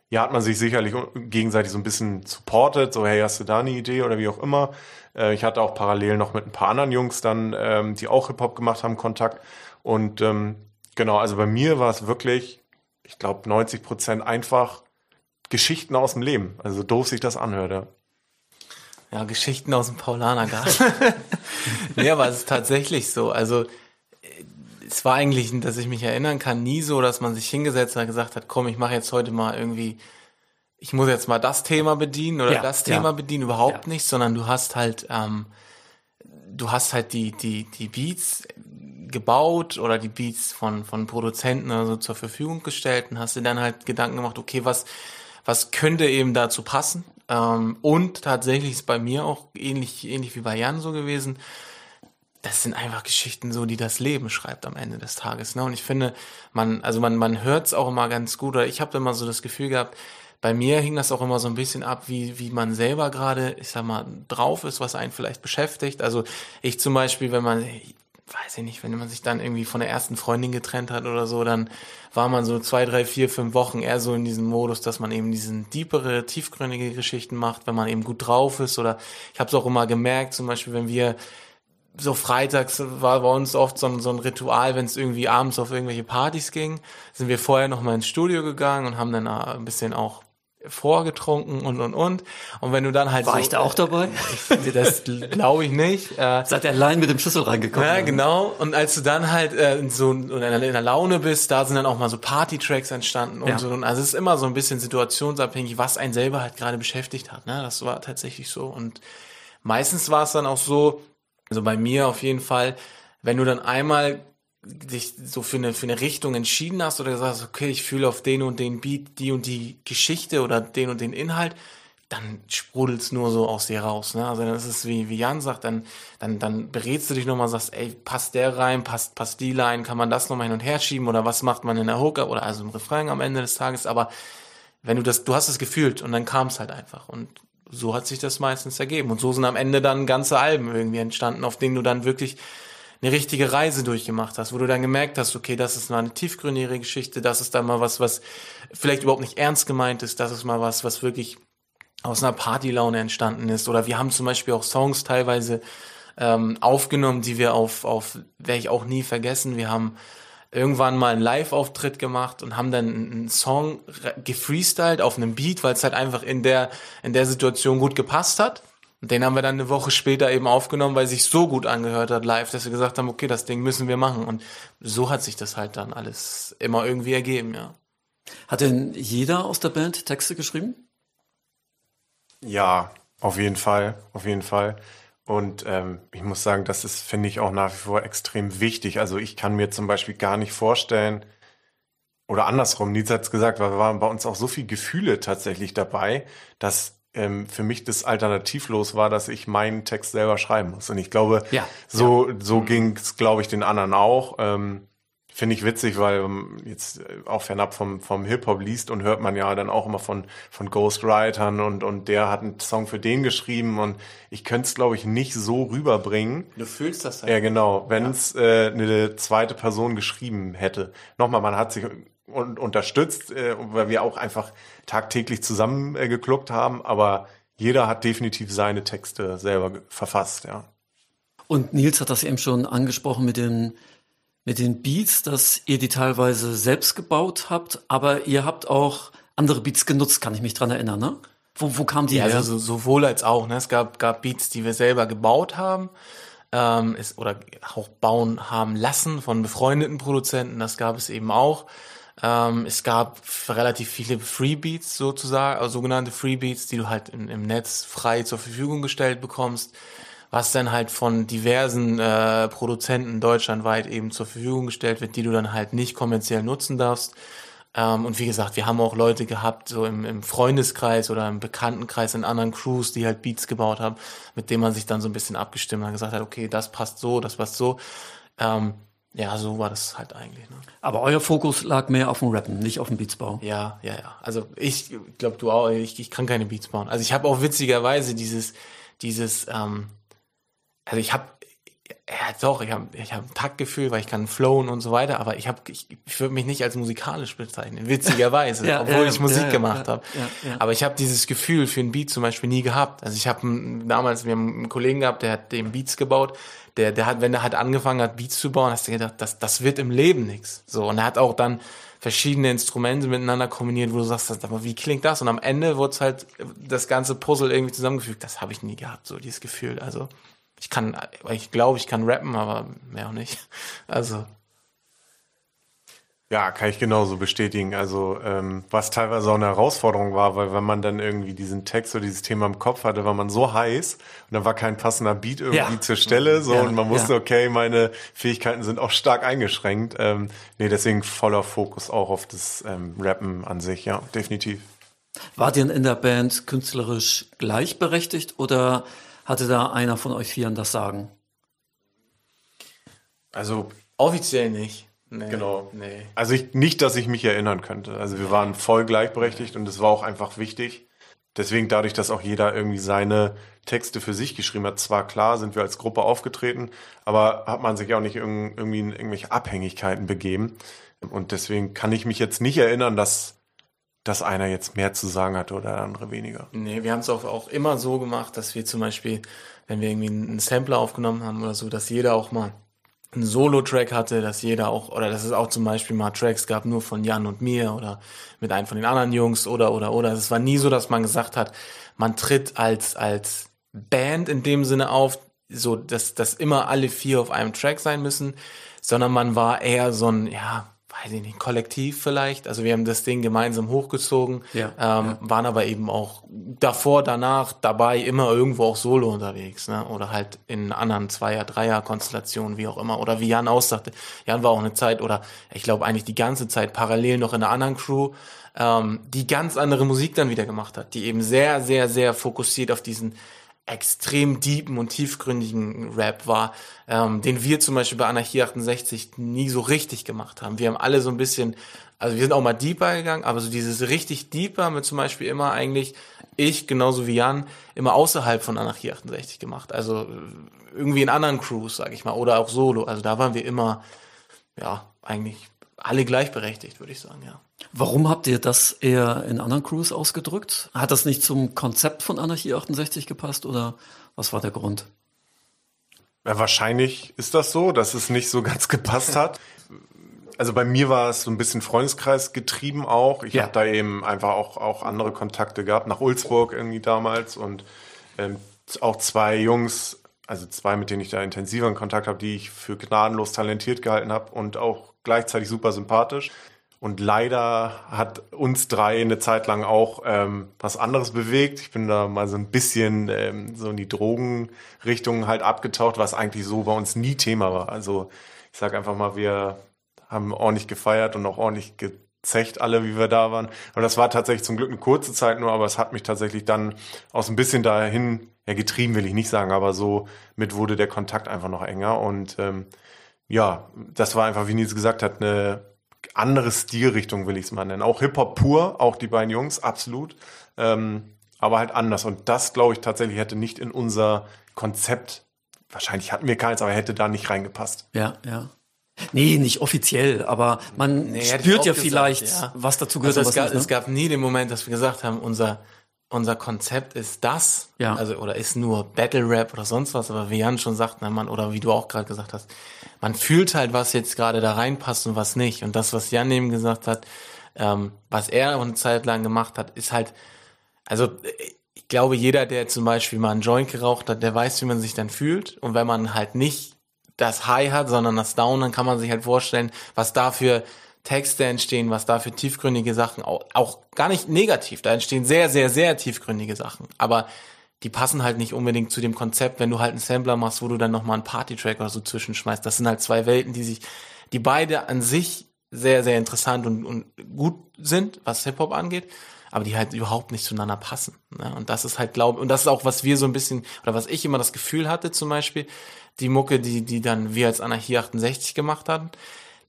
Speaker 2: ja, hat man sich sicherlich gegenseitig so ein bisschen supportet, so hey, hast du da eine Idee oder wie auch immer. Äh, ich hatte auch parallel noch mit ein paar anderen Jungs dann, ähm, die auch Hip-Hop gemacht haben, Kontakt. Und ähm, genau, also bei mir war es wirklich, ich glaube, 90 Prozent einfach Geschichten aus dem Leben. Also doof sich das anhörte.
Speaker 3: Ja, Geschichten aus dem Paulanergarten. nee, aber es ist tatsächlich so. Also es war eigentlich, dass ich mich erinnern kann, nie so, dass man sich hingesetzt und gesagt hat, komm, ich mache jetzt heute mal irgendwie, ich muss jetzt mal das Thema bedienen oder ja, das Thema ja. bedienen, überhaupt ja. nicht, sondern du hast halt, ähm, du hast halt die, die, die Beats gebaut oder die Beats von, von Produzenten oder so zur Verfügung gestellt und hast dir dann halt Gedanken gemacht, okay, was, was könnte eben dazu passen? Ähm, und tatsächlich ist bei mir auch ähnlich, ähnlich wie bei Jan so gewesen, das sind einfach Geschichten so, die das Leben schreibt am Ende des Tages. Ne? Und ich finde, man, also man, man hört es auch immer ganz gut, oder ich habe immer so das Gefühl gehabt, bei mir hing das auch immer so ein bisschen ab, wie, wie man selber gerade, ich sag mal, drauf ist, was einen vielleicht beschäftigt. Also ich zum Beispiel, wenn man, weiß ich nicht, wenn man sich dann irgendwie von der ersten Freundin getrennt hat oder so, dann war man so zwei, drei, vier, fünf Wochen eher so in diesem Modus, dass man eben diesen tiefere, tiefgründige Geschichten macht, wenn man eben gut drauf ist. Oder ich habe es auch immer gemerkt, zum Beispiel, wenn wir so freitags war bei uns oft so ein, so ein Ritual, wenn es irgendwie abends auf irgendwelche Partys ging, sind wir vorher noch mal ins Studio gegangen und haben dann ein bisschen auch vorgetrunken und und und. Und wenn du dann halt
Speaker 1: war so, ich da auch dabei?
Speaker 3: Ich, das glaube ich nicht
Speaker 1: äh, seid ihr allein mit dem Schlüssel reingekommen?
Speaker 3: Ja genau. Und als du dann halt äh, so in, in der Laune bist da sind dann auch mal so Party-Tracks entstanden und ja. so. Und also es ist immer so ein bisschen situationsabhängig was einen selber halt gerade beschäftigt hat ne? Das war tatsächlich so. Und meistens war es dann auch so also bei mir auf jeden Fall, wenn du dann einmal dich so für eine, für eine Richtung entschieden hast oder gesagt hast, okay, ich fühle auf den und den Beat die und die Geschichte oder den und den Inhalt, dann sprudelt's nur so aus dir raus. Ne? Also das ist wie, wie Jan sagt, dann, dann, dann berätst du dich nochmal, sagst, ey, passt der rein, passt, passt die Line, kann man das nochmal hin und her schieben oder was macht man in der Hooker oder also im Refrain am Ende des Tages, aber wenn du das, du hast es gefühlt und dann kam's halt einfach und so hat sich das meistens ergeben. Und so sind am Ende dann ganze Alben irgendwie entstanden, auf denen du dann wirklich eine richtige Reise durchgemacht hast, wo du dann gemerkt hast, okay, das ist mal eine tiefgründige Geschichte, das ist dann mal was, was vielleicht überhaupt nicht ernst gemeint ist, das ist mal was, was wirklich aus einer Partylaune entstanden ist. Oder wir haben zum Beispiel auch Songs teilweise ähm, aufgenommen, die wir auf, auf, werde ich auch nie vergessen, wir haben irgendwann mal einen Live-Auftritt gemacht und haben dann einen Song gefreestylt auf einem Beat, weil es halt einfach in der, in der Situation gut gepasst hat. Den haben wir dann eine Woche später eben aufgenommen, weil es sich so gut angehört hat live, dass wir gesagt haben, okay, das Ding müssen wir machen. Und so hat sich das halt dann alles immer irgendwie ergeben, ja.
Speaker 1: Hat denn jeder aus der Band Texte geschrieben?
Speaker 2: Ja, auf jeden Fall, auf jeden Fall. Und ähm, ich muss sagen, das ist, finde ich, auch nach wie vor extrem wichtig. Also ich kann mir zum Beispiel gar nicht vorstellen, oder andersrum, Nils hat es gesagt, weil wir waren bei uns auch so viel Gefühle tatsächlich dabei, dass ähm, für mich das alternativlos war, dass ich meinen Text selber schreiben muss. Und ich glaube,
Speaker 1: Ja.
Speaker 2: so, so ging es, glaube ich, den anderen auch. Ähm, Finde ich witzig, weil ähm, jetzt äh, auch fernab vom, vom Hip-Hop liest und hört man ja dann auch immer von, von Ghostwritern und, und der hat einen Song für den geschrieben und ich könnte es, glaube ich, nicht so rüberbringen.
Speaker 3: Du fühlst das halt.
Speaker 2: Ja, genau, wenn es äh, eine zweite Person geschrieben hätte. Nochmal, man hat sich un unterstützt, äh, weil wir auch einfach tagtäglich zusammen äh, gekluckt haben, aber jeder hat definitiv seine Texte selber verfasst, ja.
Speaker 1: Und Nils hat das eben schon angesprochen mit den, mit den Beats, dass ihr die teilweise selbst gebaut habt, aber ihr habt auch andere Beats genutzt, kann ich mich dran erinnern, ne? Wo, wo kamen die
Speaker 3: Ja,
Speaker 1: her?
Speaker 3: also so, sowohl als auch. Ne? Es gab, gab Beats, die wir selber gebaut haben ähm, es, oder auch bauen haben lassen von befreundeten Produzenten. Das gab es eben auch. Ähm, es gab relativ viele Freebeats sozusagen, also sogenannte Freebeats, die du halt in, im Netz frei zur Verfügung gestellt bekommst, was dann halt von diversen äh, Produzenten deutschlandweit eben zur Verfügung gestellt wird, die du dann halt nicht kommerziell nutzen darfst. Ähm, und wie gesagt, wir haben auch Leute gehabt, so im, im Freundeskreis oder im Bekanntenkreis in anderen Crews, die halt Beats gebaut haben, mit denen man sich dann so ein bisschen abgestimmt hat, gesagt hat, okay, das passt so, das passt so. Ähm, ja, so war das halt eigentlich. Ne?
Speaker 1: aber euer Fokus lag mehr auf dem Rappen, nicht auf dem Beatsbau.
Speaker 3: Ja, ja, ja. Also ich glaube, du auch, ich, ich kann keine Beats bauen. Also ich habe auch witzigerweise dieses, dieses, ähm, also ich habe, ja doch, ich habe ich hab ein Taktgefühl, weil ich kann flowen und so weiter, aber ich habe, ich, ich würde mich nicht als musikalisch bezeichnen, witzigerweise,
Speaker 1: Ja,
Speaker 3: obwohl
Speaker 1: ja,
Speaker 3: ich Musik
Speaker 1: ja,
Speaker 3: gemacht habe. Aber ich habe dieses Gefühl für einen Beat zum Beispiel nie gehabt. Also ich habe damals, wir haben einen Kollegen gehabt, der hat den Beats gebaut. Der, der hat, wenn er hat angefangen hat, Beats zu bauen, hast du gedacht, das, das wird im Leben nichts. So und er hat auch dann verschiedene Instrumente miteinander kombiniert, wo du sagst, aber wie klingt das? Und am Ende wurde es halt das ganze Puzzle irgendwie zusammengefügt. Das habe ich nie gehabt, so dieses Gefühl. Also ich kann, ich glaube, ich kann rappen, aber mehr auch nicht. Also
Speaker 2: Ja, kann ich genauso bestätigen. Also ähm, was teilweise auch eine Herausforderung war, weil wenn man dann irgendwie diesen Text oder dieses Thema im Kopf hatte, war man so heiß und dann war kein passender Beat irgendwie
Speaker 1: Ja.
Speaker 2: zur Stelle so
Speaker 1: Ja,
Speaker 2: und man wusste,
Speaker 1: ja.
Speaker 2: okay, meine Fähigkeiten sind auch stark eingeschränkt. Ähm, nee, deswegen voller Fokus auch auf das ähm, Rappen an sich, ja, definitiv.
Speaker 1: Wart ihr in der Band künstlerisch gleichberechtigt oder hatte da einer von euch Vieren das Sagen?
Speaker 2: Also
Speaker 3: offiziell nicht. Nee,
Speaker 2: Genau.
Speaker 3: Nee.
Speaker 2: Also ich, nicht, dass ich mich erinnern könnte. Also wir waren voll gleichberechtigt und es war auch einfach wichtig. Deswegen dadurch, dass auch jeder irgendwie seine Texte für sich geschrieben hat, zwar klar sind wir als Gruppe aufgetreten, aber hat man sich auch nicht irg irgendwie in irgendwelche Abhängigkeiten begeben. Und deswegen kann ich mich jetzt nicht erinnern, dass, dass einer jetzt mehr zu sagen hatte oder der andere weniger.
Speaker 3: Nee, wir haben es auch, auch immer so gemacht, dass wir zum Beispiel, wenn wir irgendwie einen Sampler aufgenommen haben oder so, dass jeder auch mal einen Solo-Track hatte, dass jeder auch, oder dass es auch zum Beispiel mal Tracks gab, nur von Jan und mir oder mit einem von den anderen Jungs oder, oder, oder. Es war nie so, dass man gesagt hat, man tritt als, als Band in dem Sinne auf, so, dass, dass immer alle vier auf einem Track sein müssen, sondern man war eher so ein, ja, weiß ich nicht, Kollektiv vielleicht. Also wir haben das Ding gemeinsam hochgezogen,
Speaker 1: Ja,
Speaker 3: ähm,
Speaker 1: ja.
Speaker 3: waren aber eben auch davor, danach, dabei immer irgendwo auch solo unterwegs, ne? Oder halt in anderen Zweier-, Dreier-Konstellationen, wie auch immer. Oder wie Jan aussagte. Jan war auch eine Zeit, oder ich glaube eigentlich die ganze Zeit parallel noch in einer anderen Crew, ähm, die ganz andere Musik dann wieder gemacht hat, die eben sehr, sehr, sehr fokussiert auf diesen extrem deepen und tiefgründigen Rap war, ähm, den wir zum Beispiel bei Anarchie 68 nie so richtig gemacht haben. Wir haben alle so ein bisschen, also wir sind auch mal deeper gegangen, aber so dieses richtig deeper mit zum Beispiel immer eigentlich ich, genauso wie Jan, immer außerhalb von Anarchie 68 gemacht. Also äh, irgendwie in anderen Crews, sag ich mal, oder auch solo. Also da waren wir immer, ja, eigentlich alle gleichberechtigt, würde ich sagen, ja.
Speaker 1: Warum habt ihr das eher in anderen Crews ausgedrückt? Hat das nicht zum Konzept von Anarchie 68 gepasst oder was war der Grund?
Speaker 2: Ja, wahrscheinlich ist das so, dass es nicht so ganz gepasst hat. Also bei mir war es so ein bisschen Freundeskreis getrieben auch. Ich
Speaker 1: Ja.
Speaker 2: habe da eben einfach auch, auch andere Kontakte gehabt, nach Ulzburg irgendwie damals und ähm, auch zwei Jungs, also zwei, mit denen ich da intensiveren Kontakt habe, die ich für gnadenlos talentiert gehalten habe und auch gleichzeitig super sympathisch. Und leider hat uns drei eine Zeit lang auch ähm, was anderes bewegt. Ich bin da mal so ein bisschen ähm, so in die Drogenrichtung halt abgetaucht, was eigentlich so bei uns nie Thema war. Also ich sage einfach mal, wir haben ordentlich gefeiert und auch ordentlich gezecht alle, wie wir da waren. Und das war tatsächlich zum Glück eine kurze Zeit nur, aber es hat mich tatsächlich dann auch so ein bisschen dahin, ja getrieben will ich nicht sagen, aber so mit wurde der Kontakt einfach noch enger. Und ähm, ja, das war einfach, wie Nils gesagt hat, eine andere Stilrichtung, will ich es mal nennen. Auch Hip-Hop pur, auch die beiden Jungs, absolut. Ähm, aber halt anders. Und das, glaube ich, tatsächlich hätte nicht in unser Konzept, wahrscheinlich hatten wir keins, aber hätte da nicht reingepasst.
Speaker 1: Ja, ja. Nee, nicht offiziell, aber man nee, spürt ja gesagt, vielleicht, ja. was dazu gehört.
Speaker 3: Also es, gab, nicht, ne? es gab nie den Moment, dass wir gesagt haben, unser, unser Konzept ist das, ja. also oder ist nur Battle Rap oder sonst was, aber wie Jan schon sagt, na man, oder wie du auch gerade gesagt hast, man fühlt halt, was jetzt gerade da reinpasst und was nicht. Und das, was Jan eben gesagt hat, ähm, was er eine Zeit lang gemacht hat, ist halt, also ich glaube, jeder, der zum Beispiel mal einen Joint geraucht hat, der weiß, wie man sich dann fühlt. Und wenn man halt nicht das High hat, sondern das Down, dann kann man sich halt vorstellen, was da für Texte entstehen, was da für tiefgründige Sachen, auch, auch gar nicht negativ, da entstehen sehr, sehr, sehr tiefgründige Sachen. Aber die passen halt nicht unbedingt zu dem Konzept, wenn du halt einen Sampler machst, wo du dann nochmal einen Party-Track oder so zwischenschmeißt. Das sind halt zwei Welten, die sich, die beide an sich sehr, sehr interessant und, und gut sind, was Hip-Hop angeht, aber die halt überhaupt nicht zueinander passen. Ne? Und das ist halt, glaube und das ist auch, was wir so ein bisschen, oder was ich immer das Gefühl hatte, zum Beispiel, die Mucke, die, die dann wir als Anarchie 68 gemacht hatten,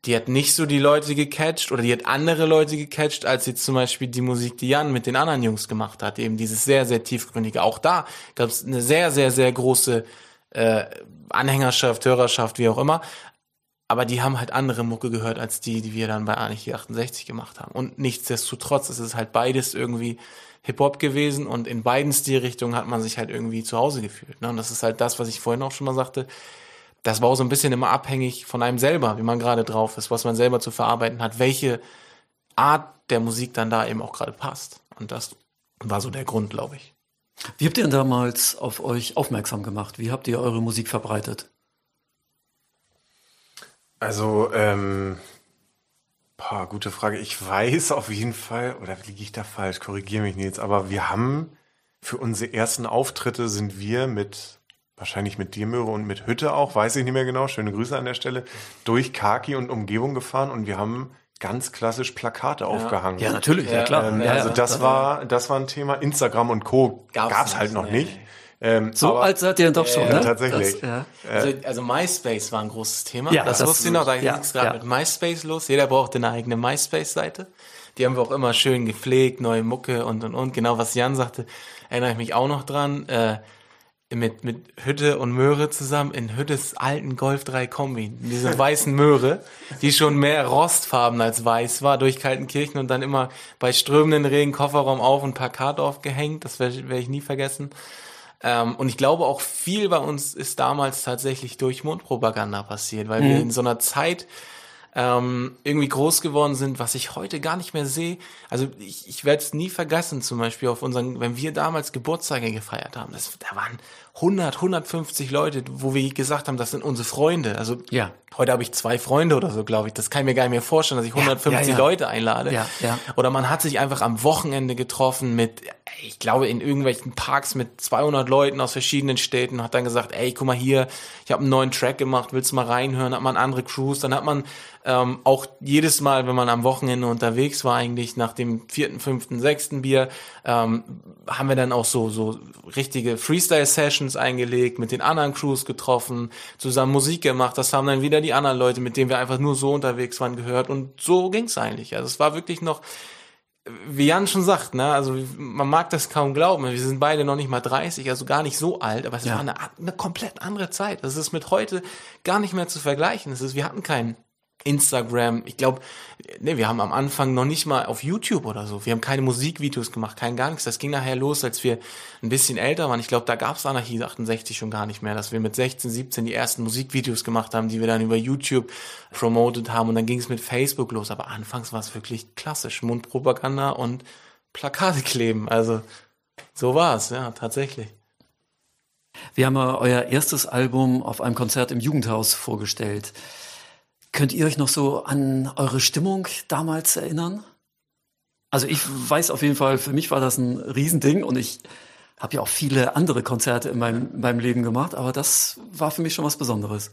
Speaker 3: die hat nicht so die Leute gecatcht oder die hat andere Leute gecatcht, als jetzt zum Beispiel die Musik, die Jan mit den anderen Jungs gemacht hat. Eben dieses sehr, sehr tiefgründige. Auch da gab es eine sehr, sehr, sehr große äh, Anhängerschaft, Hörerschaft, wie auch immer. Aber die haben halt andere Mucke gehört, als die, die wir dann bei Anarchie 68 gemacht haben. Und nichtsdestotrotz ist es halt beides irgendwie Hip-Hop gewesen und in beiden Stilrichtungen hat man sich halt irgendwie zu Hause gefühlt. Ne? Und das ist halt das, was ich vorhin auch schon mal sagte das war auch so ein bisschen immer abhängig von einem selber, wie man gerade drauf ist, was man selber zu verarbeiten hat, welche Art der Musik dann da eben auch gerade passt. Und das war so der Grund, glaube ich.
Speaker 1: Wie habt ihr denn damals auf euch aufmerksam gemacht? Wie habt ihr eure Musik verbreitet?
Speaker 2: Also, ähm, boah, gute Frage. Ich weiß auf jeden Fall, oder liege ich da falsch? Korrigiere mich nicht jetzt, aber wir haben für unsere ersten Auftritte sind wir mit wahrscheinlich mit Diermöhre und mit Hütte auch, weiß ich nicht mehr genau, schöne Grüße an der Stelle, durch Kaki und Umgebung gefahren und wir haben ganz klassisch Plakate ja. aufgehangen.
Speaker 1: Ja, natürlich, ja, klar.
Speaker 2: Ähm,
Speaker 1: ja,
Speaker 2: also das war, das war ein Thema. Instagram und Co. gab es halt noch nee. nicht.
Speaker 1: Ähm, so aber, alt seid ihr dann doch schon,
Speaker 2: äh, ne? Tatsächlich. Das,
Speaker 3: also, also MySpace war ein großes Thema. Ja, das, das wusste ich noch, da ging es gerade mit MySpace los. Jeder brauchte eine eigene MySpace-Seite. Die haben wir auch immer schön gepflegt, neue Mucke und und und. Genau was Jan sagte, erinnere ich mich auch noch dran. Äh, mit, mit Hütte und Möhre zusammen in Hüttes alten Golf 3 Kombi, diese weißen Möhre, die schon mehr rostfarben als weiß war, durch Kaltenkirchen und dann immer bei strömenden Regen Kofferraum auf und Plakat aufgehängt, das werde werd ich nie vergessen. Ähm, und ich glaube auch viel bei uns ist damals tatsächlich durch Mundpropaganda passiert, weil mhm. wir in so einer Zeit ähm, irgendwie groß geworden sind, was ich heute gar nicht mehr sehe. Also ich, ich werde es nie vergessen, zum Beispiel auf unseren, wenn wir damals Geburtstage gefeiert haben, das, da waren 100, 150 Leute, wo wir gesagt haben, das sind unsere Freunde. Also ja. heute habe ich zwei Freunde oder so, glaube ich. Das kann ich mir gar nicht mehr vorstellen, dass ich 150 ja, ja, Leute einlade. Ja, ja. Oder man hat sich einfach am Wochenende getroffen mit, ich glaube, in irgendwelchen Parks mit 200 Leuten aus verschiedenen Städten, hat dann gesagt, ey, guck mal hier, ich habe einen neuen Track gemacht, willst du mal reinhören? Hat man andere Crews, dann hat man ähm, auch jedes Mal, wenn man am Wochenende unterwegs war, eigentlich nach dem vierten, fünften, sechsten Bier, ähm, haben wir dann auch so so richtige Freestyle-Sessions Sessions eingelegt, mit den anderen Crews getroffen, zusammen Musik gemacht. Das haben dann wieder die anderen Leute, mit denen wir einfach nur so unterwegs waren, gehört. Und so ging's eigentlich. Also es war wirklich noch, wie Jan schon sagt, ne, also man mag das kaum glauben. Wir sind beide noch nicht mal 30, also gar nicht so alt, aber es ja. war eine, eine komplett andere Zeit. Das ist mit heute gar nicht mehr zu vergleichen. Es ist, wir hatten keinen Instagram. Ich glaube, nee, wir haben am Anfang noch nicht mal auf YouTube oder so. Wir haben keine Musikvideos gemacht, kein gar nichts. Das ging nachher los, als wir ein bisschen älter waren. Ich glaube, da gab es Anarchie 68 schon gar nicht mehr, dass wir mit 16, 17 die ersten Musikvideos gemacht haben, die wir dann über YouTube promoted haben. Und dann ging es mit Facebook los. Aber anfangs war es wirklich klassisch. Mundpropaganda und Plakate kleben. Also so war es, ja, tatsächlich.
Speaker 1: Wir haben euer erstes Album auf einem Konzert im Jugendhaus vorgestellt. Könnt ihr euch noch so an eure Stimmung damals erinnern? Also ich weiß auf jeden Fall, für mich war das ein Riesending und ich habe ja auch viele andere Konzerte in meinem, in meinem Leben gemacht, aber das war für mich schon was Besonderes.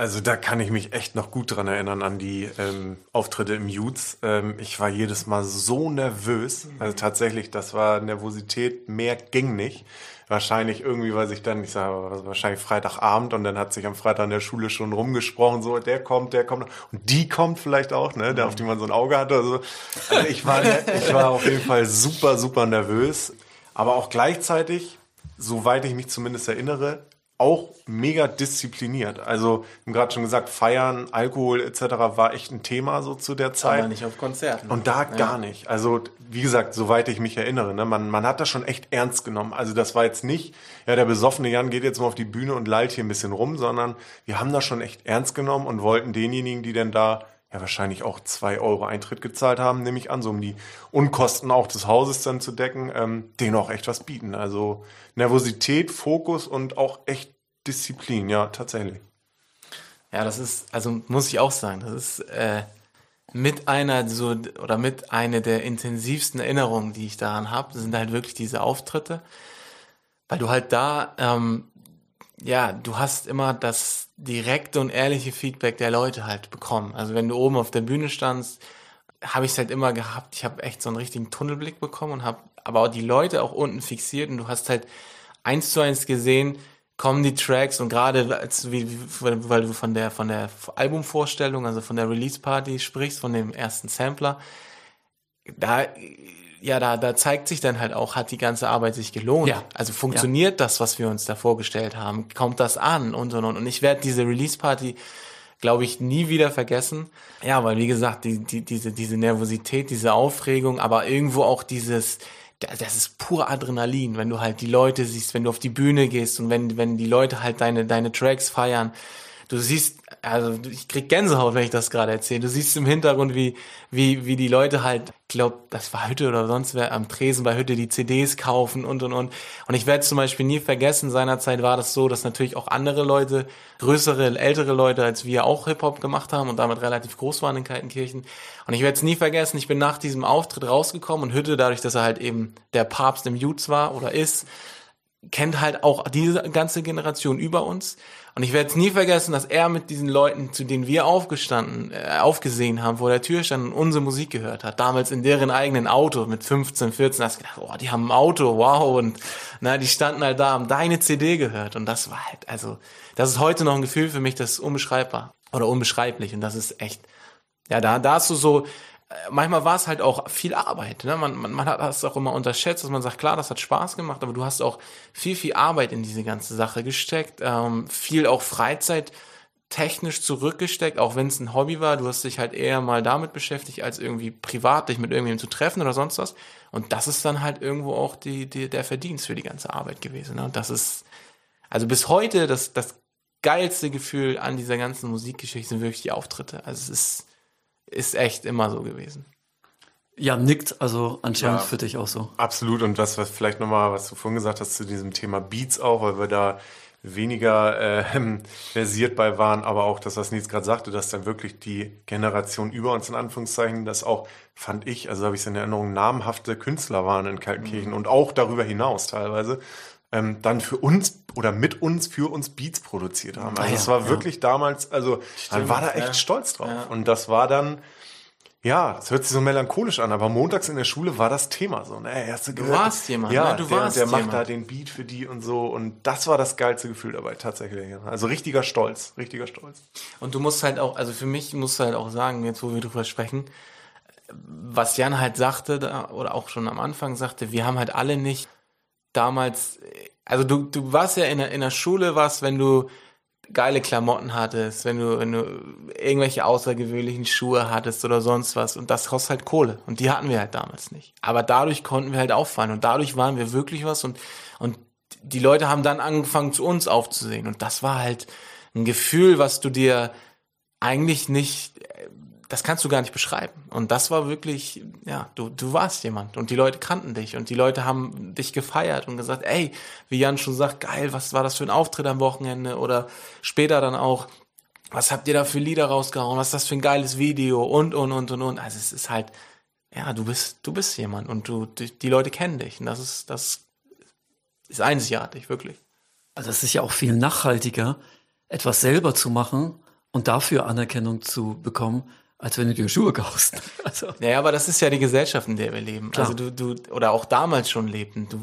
Speaker 2: Also da kann ich mich echt noch gut dran erinnern an die ähm, Auftritte im Youths. Ähm, ich war jedes Mal so nervös. Also tatsächlich, das war Nervosität, mehr ging nicht. Wahrscheinlich irgendwie, weil sich dann, ich sage wahrscheinlich Freitagabend und dann hat sich am Freitag in der Schule schon rumgesprochen, so der kommt, der kommt und die kommt vielleicht auch, ne, der auf die man so ein Auge hatte. Also, also ich war, ich war auf jeden Fall super, super nervös, aber auch gleichzeitig, soweit ich mich zumindest erinnere, auch mega diszipliniert. Also, wir gerade schon gesagt, Feiern, Alkohol etc. war echt ein Thema so zu der Zeit.
Speaker 3: Aber nicht auf Konzerten.
Speaker 2: Und da ja. gar nicht. Also, wie gesagt, soweit ich mich erinnere, ne, man, man hat das schon echt ernst genommen. Also, das war jetzt nicht, ja, der besoffene Jan geht jetzt mal auf die Bühne und lallt hier ein bisschen rum, sondern wir haben das schon echt ernst genommen und wollten denjenigen, die denn da ja wahrscheinlich auch zwei Euro Eintritt gezahlt haben, nehme ich an, so um die Unkosten auch des Hauses dann zu decken, ähm, denen auch echt was bieten. Also Nervosität, Fokus und auch echt Disziplin, ja, tatsächlich.
Speaker 3: Ja, das ist, also muss ich auch sagen, das ist äh, mit einer so oder mit einer der intensivsten Erinnerungen, die ich daran habe, sind halt wirklich diese Auftritte, weil du halt da ähm, ja, du hast immer das direkte und ehrliche Feedback der Leute halt bekommen. Also wenn du oben auf der Bühne standst, habe ich es halt immer gehabt. Ich habe echt so einen richtigen Tunnelblick bekommen und habe aber auch die Leute auch unten fixiert und du hast halt eins zu eins gesehen, kommen die Tracks und gerade als wie, weil du von der von der Albumvorstellung, also von der Release Party sprichst, von dem ersten Sampler, da ja, da, da zeigt sich dann halt auch, hat die ganze Arbeit sich gelohnt. Ja. Also funktioniert ja. das, was wir uns da vorgestellt haben? Kommt das an? Und und und. Und ich werde diese Release-Party, glaube ich, nie wieder vergessen. Ja, weil wie gesagt, die, die, diese, diese Nervosität, diese Aufregung, aber irgendwo auch dieses, das ist pur Adrenalin, wenn du halt die Leute siehst, wenn du auf die Bühne gehst und wenn, wenn die Leute halt deine, deine Tracks feiern du siehst, also ich krieg Gänsehaut, wenn ich das gerade erzähle. Du siehst im Hintergrund, wie, wie, wie die Leute halt, glaub, das war Hütte oder sonst wer, am Tresen bei Hütte die CDs kaufen und und und. Und ich werde zum Beispiel nie vergessen, seinerzeit war das so, dass natürlich auch andere Leute, größere, ältere Leute als wir auch Hip-Hop gemacht haben und damit relativ groß waren in Kaltenkirchen. Und ich werde es nie vergessen, ich bin nach diesem Auftritt rausgekommen und Hütte, dadurch, dass er halt eben der Papst im Jutz war oder ist, kennt halt auch diese ganze Generation über uns. Und ich werde es nie vergessen, dass er mit diesen Leuten, zu denen wir aufgestanden, äh, aufgesehen haben, vor der Tür stand und unsere Musik gehört hat. Damals in deren eigenen Auto mit 15, 14, hast gedacht, oh, die haben ein Auto, wow. Und na, die standen halt da, haben deine CD gehört. Und das war halt, also, das ist heute noch ein Gefühl für mich, das ist unbeschreibbar oder unbeschreiblich. Und das ist echt, ja, da, da hast du so, manchmal war es halt auch viel Arbeit. Ne? Man, man, man hat das auch immer unterschätzt, dass man sagt, klar, das hat Spaß gemacht, aber du hast auch viel, viel Arbeit in diese ganze Sache gesteckt, ähm, viel auch Freizeit technisch zurückgesteckt, auch wenn es ein Hobby war. Du hast dich halt eher mal damit beschäftigt, als irgendwie privat dich mit irgendjemandem zu treffen oder sonst was. Und das ist dann halt irgendwo auch die, die, der Verdienst für die ganze Arbeit gewesen. Ne? Und das ist, also bis heute das, das geilste Gefühl an dieser ganzen Musikgeschichte sind wirklich die Auftritte. Also es ist, ist echt immer so gewesen.
Speaker 1: Ja, nickt, also anscheinend ja, für dich auch so.
Speaker 2: Absolut. Und was, was vielleicht nochmal, was du vorhin gesagt hast zu diesem Thema Beats auch, weil wir da weniger äh, versiert bei waren, aber auch das, was Nils gerade sagte, dass dann wirklich die Generation über uns in Anführungszeichen, das auch, fand ich, also habe ich es in Erinnerung, namhafte Künstler waren in Kaltenkirchen mhm. und auch darüber hinaus teilweise, ähm, dann für uns oder mit uns für uns Beats produziert haben. Also ah, es war ja. wirklich damals, also Stimmt, man war da echt ja. stolz drauf. Und das war dann, ja, es hört sich so melancholisch an, aber montags in der Schule war das Thema so. Ne? Hast
Speaker 3: du, gehört, du warst jemand,
Speaker 2: ja,
Speaker 3: ne? du
Speaker 2: der,
Speaker 3: warst
Speaker 2: der macht da den Beat für die und so und das war das geilste Gefühl dabei tatsächlich. Also richtiger Stolz, richtiger Stolz.
Speaker 3: Und du musst halt auch, also für mich musst du halt auch sagen, jetzt wo wir drüber sprechen, was Jan halt sagte oder auch schon am Anfang sagte, wir haben halt alle nicht damals, also du, du warst ja in der, in der Schule, was, wenn du geile Klamotten hattest, wenn du, wenn du irgendwelche außergewöhnlichen Schuhe hattest oder sonst was und das kostet halt Kohle und die hatten wir halt damals nicht. Aber dadurch konnten wir halt auffallen und dadurch waren wir wirklich was und, und die Leute haben dann angefangen zu uns aufzusehen und das war halt ein Gefühl, was du dir eigentlich nicht das kannst du gar nicht beschreiben. Und das war wirklich, ja, du, du warst jemand und die Leute kannten dich und die Leute haben dich gefeiert und gesagt, ey, wie Jan schon sagt, geil, was war das für ein Auftritt am Wochenende oder später dann auch, was habt ihr da für Lieder rausgehauen, was ist das für ein geiles Video und, und, und, und, und. Also es ist halt, ja, du bist, du bist jemand und du, die, die Leute kennen dich und das ist, das ist einzigartig, wirklich.
Speaker 1: Also es ist ja auch viel nachhaltiger, etwas selber zu machen und dafür Anerkennung zu bekommen, als wenn du dir Schuhe kaufst.
Speaker 3: Also. Ja, aber das ist ja die Gesellschaft, in der wir leben. Klar. Also du, du, oder auch damals schon lebten. Du,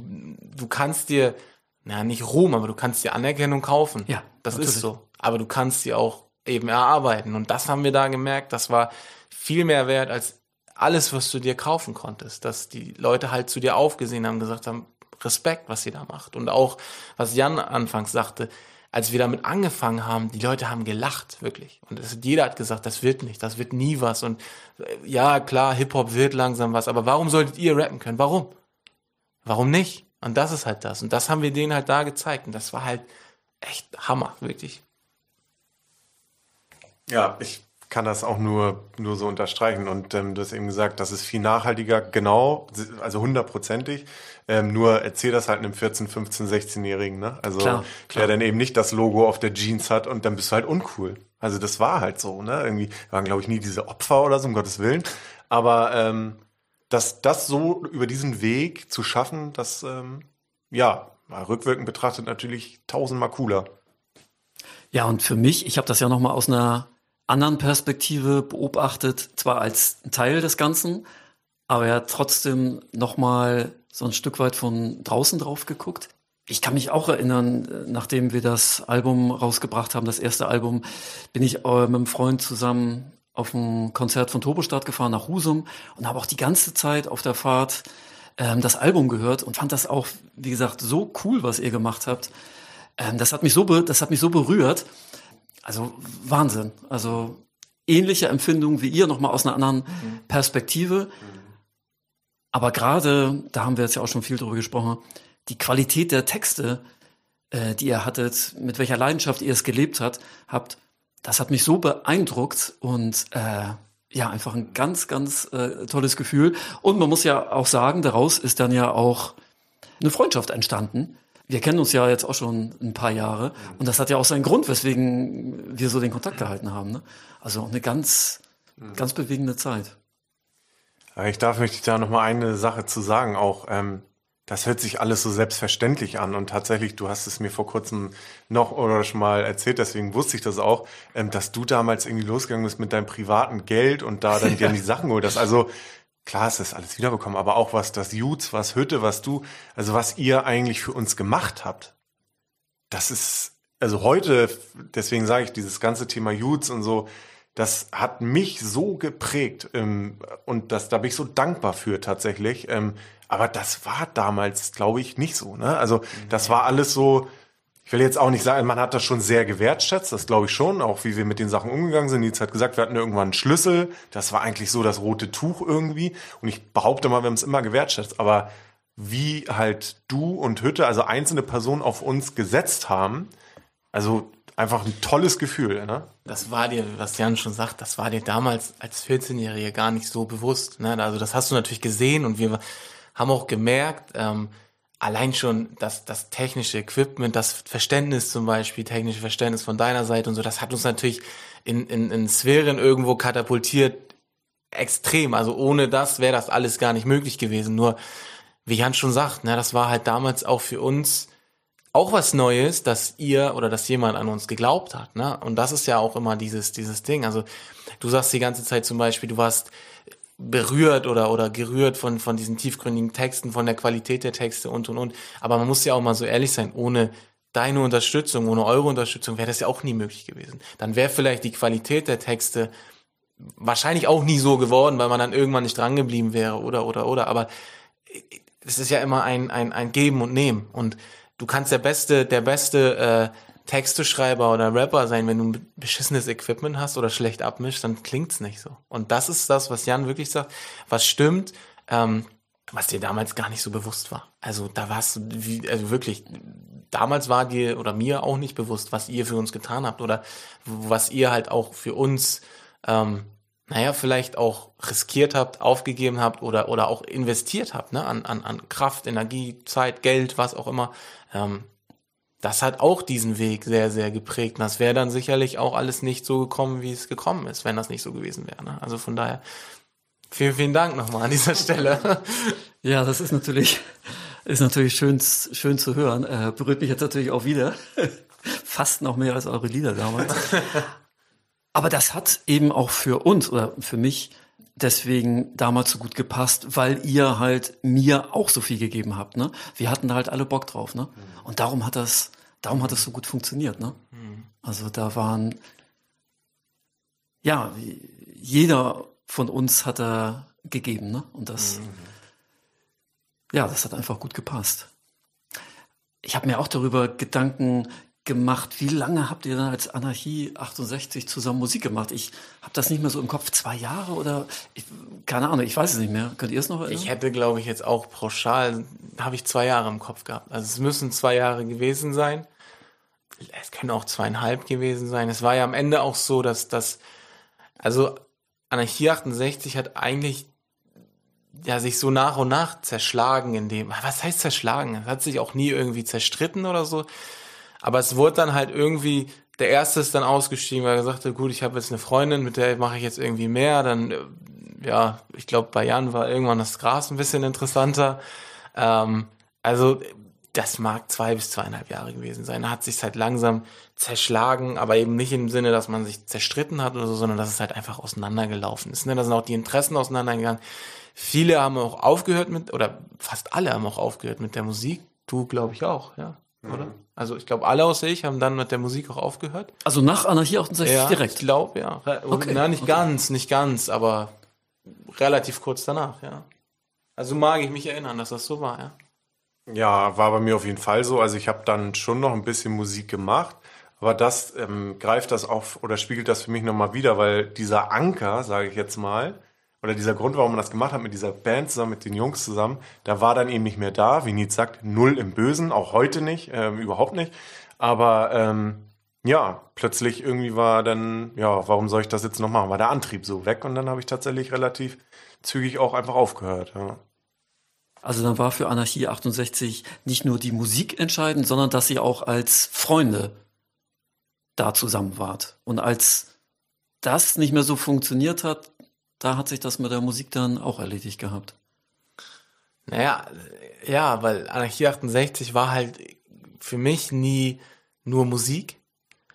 Speaker 3: du kannst dir, na, nicht Ruhm, aber du kannst dir Anerkennung kaufen.
Speaker 1: Ja.
Speaker 3: Das natürlich. ist so. Aber du kannst sie auch eben erarbeiten. Und das haben wir da gemerkt. Das war viel mehr wert als alles, was du dir kaufen konntest. Dass die Leute halt zu dir aufgesehen haben, gesagt haben, Respekt, was sie da macht. Und auch, was Jan anfangs sagte, als wir damit angefangen haben, die Leute haben gelacht, wirklich. Und das, jeder hat gesagt, das wird nicht, das wird nie was. Und äh, ja, klar, Hip-Hop wird langsam was, aber warum solltet ihr rappen können? Warum? Warum nicht? Und das ist halt das. Und das haben wir denen halt da gezeigt. Und das war halt echt Hammer, wirklich.
Speaker 2: Ja, ich kann das auch nur, nur so unterstreichen. Und ähm, du hast eben gesagt, das ist viel nachhaltiger, genau, also hundertprozentig. Ähm, nur erzähl das halt einem 14, 15, 16-Jährigen, ne? Also klar, klar. der dann eben nicht das Logo auf der Jeans hat und dann bist du halt uncool. Also das war halt so, ne? Irgendwie waren, glaube ich, nie diese Opfer oder so, um Gottes Willen. Aber ähm, dass das so über diesen Weg zu schaffen, das ähm, ja, mal rückwirkend betrachtet natürlich tausendmal cooler.
Speaker 1: Ja, und für mich, ich habe das ja nochmal aus einer anderen Perspektive beobachtet, zwar als Teil des Ganzen, aber er hat trotzdem nochmal so ein Stück weit von draußen drauf geguckt. Ich kann mich auch erinnern, nachdem wir das Album rausgebracht haben, das erste Album, bin ich äh, mit einem Freund zusammen auf ein Konzert von Turbostadt gefahren nach Husum und habe auch die ganze Zeit auf der Fahrt ähm, das Album gehört und fand das auch, wie gesagt, so cool, was ihr gemacht habt. Ähm, das hat mich so, das hat mich so berührt. Also Wahnsinn. Also ähnliche Empfindungen wie ihr, nochmal aus einer anderen mhm. Perspektive. Aber gerade, da haben wir jetzt ja auch schon viel drüber gesprochen, die Qualität der Texte, äh, die ihr hattet, mit welcher Leidenschaft ihr es gelebt hat, habt, das hat mich so beeindruckt und äh, ja, einfach ein ganz, ganz äh, tolles Gefühl. Und man muss ja auch sagen, daraus ist dann ja auch eine Freundschaft entstanden, wir kennen uns ja jetzt auch schon ein paar Jahre und das hat ja auch seinen Grund, weswegen wir so den Kontakt gehalten haben. Ne? Also eine ganz, ganz bewegende Zeit.
Speaker 2: Ich darf möchte ich da noch mal eine Sache zu sagen. Auch ähm, das hört sich alles so selbstverständlich an und tatsächlich, du hast es mir vor kurzem noch oder schon mal erzählt, deswegen wusste ich das auch, ähm, dass du damals irgendwie losgegangen bist mit deinem privaten Geld und da dann dir die Sachen geholt hast. Also klar ist das alles wiederbekommen, aber auch was das Jutz, was Hütte, was du, also was ihr eigentlich für uns gemacht habt, das ist, also heute, deswegen sage ich, dieses ganze Thema Jutz und so, das hat mich so geprägt ähm, und das, da bin ich so dankbar für tatsächlich. Ähm, aber das war damals, glaube ich, nicht so. Ne? Also das war alles so, ich will jetzt auch nicht sagen, man hat das schon sehr gewertschätzt, das glaube ich schon, auch wie wir mit den Sachen umgegangen sind. Nils hat gesagt, wir hatten irgendwann einen Schlüssel, das war eigentlich so das rote Tuch irgendwie. Und ich behaupte mal, wir haben es immer gewertschätzt. Aber wie halt du und Hütte, also einzelne Personen auf uns gesetzt haben, also einfach ein tolles Gefühl. Ne?
Speaker 3: Das war dir, was Jan schon sagt, das war dir damals als 14-Jährige gar nicht so bewusst. Ne? Also das hast du natürlich gesehen und wir haben auch gemerkt, ähm, allein schon das, das technische Equipment, das Verständnis zum Beispiel, technische Verständnis von deiner Seite und so, das hat uns natürlich in, in, in Sphären irgendwo katapultiert, extrem. Also ohne das wäre das alles gar nicht möglich gewesen. Nur, wie Jan schon sagt, ne, das war halt damals auch für uns auch was Neues, dass ihr oder dass jemand an uns geglaubt hat. Ne? Und das ist ja auch immer dieses, dieses Ding. Also du sagst die ganze Zeit zum Beispiel, du warst berührt oder, oder gerührt von, von diesen tiefgründigen Texten, von der Qualität der Texte und, und, und. Aber man muss ja auch mal so ehrlich sein, ohne deine Unterstützung, ohne eure Unterstützung wäre das ja auch nie möglich gewesen. Dann wäre vielleicht die Qualität der Texte wahrscheinlich auch nie so geworden, weil man dann irgendwann nicht drangeblieben wäre oder, oder, oder. Aber es ist ja immer ein, ein, ein Geben und Nehmen. Und du kannst der beste, der beste äh, Texteschreiber oder Rapper sein, wenn du ein beschissenes Equipment hast oder schlecht abmischst, dann klingt's nicht so. Und das ist das, was Jan wirklich sagt, was stimmt, ähm, was dir damals gar nicht so bewusst war. Also da warst du, wie, also wirklich, damals war dir oder mir auch nicht bewusst, was ihr für uns getan habt oder was ihr halt auch für uns, ähm, naja, vielleicht auch riskiert habt, aufgegeben habt oder, oder auch investiert habt, ne, an, an, an Kraft, Energie, Zeit, Geld, was auch immer. Ähm, das hat auch diesen Weg sehr, sehr geprägt. Und das wäre dann sicherlich auch alles nicht so gekommen, wie es gekommen ist, wenn das nicht so gewesen wäre. Ne? Also von daher, vielen, vielen Dank nochmal an dieser Stelle.
Speaker 1: Ja, das ist natürlich, ist natürlich schön, schön zu hören. Äh, berührt mich jetzt natürlich auch wieder. Fast noch mehr als eure Lieder damals. Aber das hat eben auch für uns oder für mich deswegen damals so gut gepasst, weil ihr halt mir auch so viel gegeben habt. Ne? Wir hatten da halt alle Bock drauf. Ne? Und darum hat das, darum hat das so gut funktioniert. Ne? Also da waren, ja, jeder von uns hat da gegeben. Ne? Und das, ja, das hat einfach gut gepasst. Ich habe mir auch darüber Gedanken gemacht. Wie lange habt ihr dann als Anarchie 68 zusammen Musik gemacht? Ich habe das nicht mehr so im Kopf. Zwei Jahre oder ich, keine Ahnung, ich weiß es nicht mehr. Könnt ihr es noch erinnern?
Speaker 3: Ich hätte, glaube ich, jetzt auch pauschal, habe ich zwei Jahre im Kopf gehabt. Also es müssen zwei Jahre gewesen sein. Es können auch zweieinhalb gewesen sein. Es war ja am Ende auch so, dass das, also Anarchie 68 hat eigentlich ja, sich so nach und nach zerschlagen in dem, was heißt zerschlagen? Es hat sich auch nie irgendwie zerstritten oder so, aber es wurde dann halt irgendwie, der erste ist dann ausgestiegen, weil er sagte, gut, ich habe jetzt eine Freundin, mit der mache ich jetzt irgendwie mehr. Dann, äh, ja, ich glaube, bei Jan war irgendwann das Gras ein bisschen interessanter. Ähm, also das mag zwei bis zweieinhalb Jahre gewesen sein. Da hat sich halt langsam zerschlagen, aber eben nicht im Sinne, dass man sich zerstritten hat oder so, sondern dass es halt einfach auseinandergelaufen ist. Ne? Da sind auch die Interessen auseinandergegangen. Viele haben auch aufgehört mit, oder fast alle haben auch aufgehört mit der Musik. Du, glaube ich, auch, ja oder? Also ich glaube, alle außer ich haben dann mit der Musik auch aufgehört.
Speaker 1: Also nach Anarchie 68
Speaker 3: ja,
Speaker 1: direkt?
Speaker 3: Ich glaube, ja. Okay. Na, nicht okay. ganz, nicht ganz, aber relativ kurz danach, ja. Also mag ich mich erinnern, dass das so war, ja.
Speaker 2: Ja, war bei mir auf jeden Fall so. Also ich habe dann schon noch ein bisschen Musik gemacht, aber das ähm, greift das auf oder spiegelt das für mich nochmal wieder, weil dieser Anker, sage ich jetzt mal, oder dieser Grund, warum man das gemacht hat mit dieser Band zusammen, mit den Jungs zusammen, da war dann eben nicht mehr da, wie Nietz sagt, null im Bösen, auch heute nicht, ähm, überhaupt nicht. Aber ähm, ja, plötzlich irgendwie war dann, ja, warum soll ich das jetzt noch machen? War der Antrieb so weg und dann habe ich tatsächlich relativ zügig auch einfach aufgehört. Ja.
Speaker 1: Also dann war für Anarchie 68 nicht nur die Musik entscheidend, sondern dass ihr auch als Freunde da zusammen wart. Und als das nicht mehr so funktioniert hat, da hat sich das mit der Musik dann auch erledigt gehabt.
Speaker 3: Naja, ja, weil Anarchie 68 war halt für mich nie nur Musik,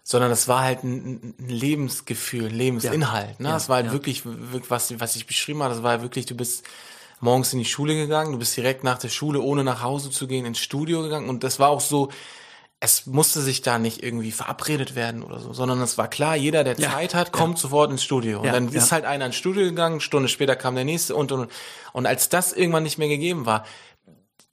Speaker 3: sondern es war halt ein, ein Lebensgefühl, ein Lebensinhalt. Ne? Ja, es war halt ja. wirklich, wirklich, was, was ich beschrieben habe, das war halt wirklich, du bist morgens in die Schule gegangen, du bist direkt nach der Schule, ohne nach Hause zu gehen, ins Studio gegangen und das war auch so, es musste sich da nicht irgendwie verabredet werden oder so, sondern es war klar, jeder, der ja, Zeit hat, kommt ja. sofort ins Studio. Und ja, dann ist halt einer ins Studio gegangen, Stunde später kam der nächste und, und, und als das irgendwann nicht mehr gegeben war,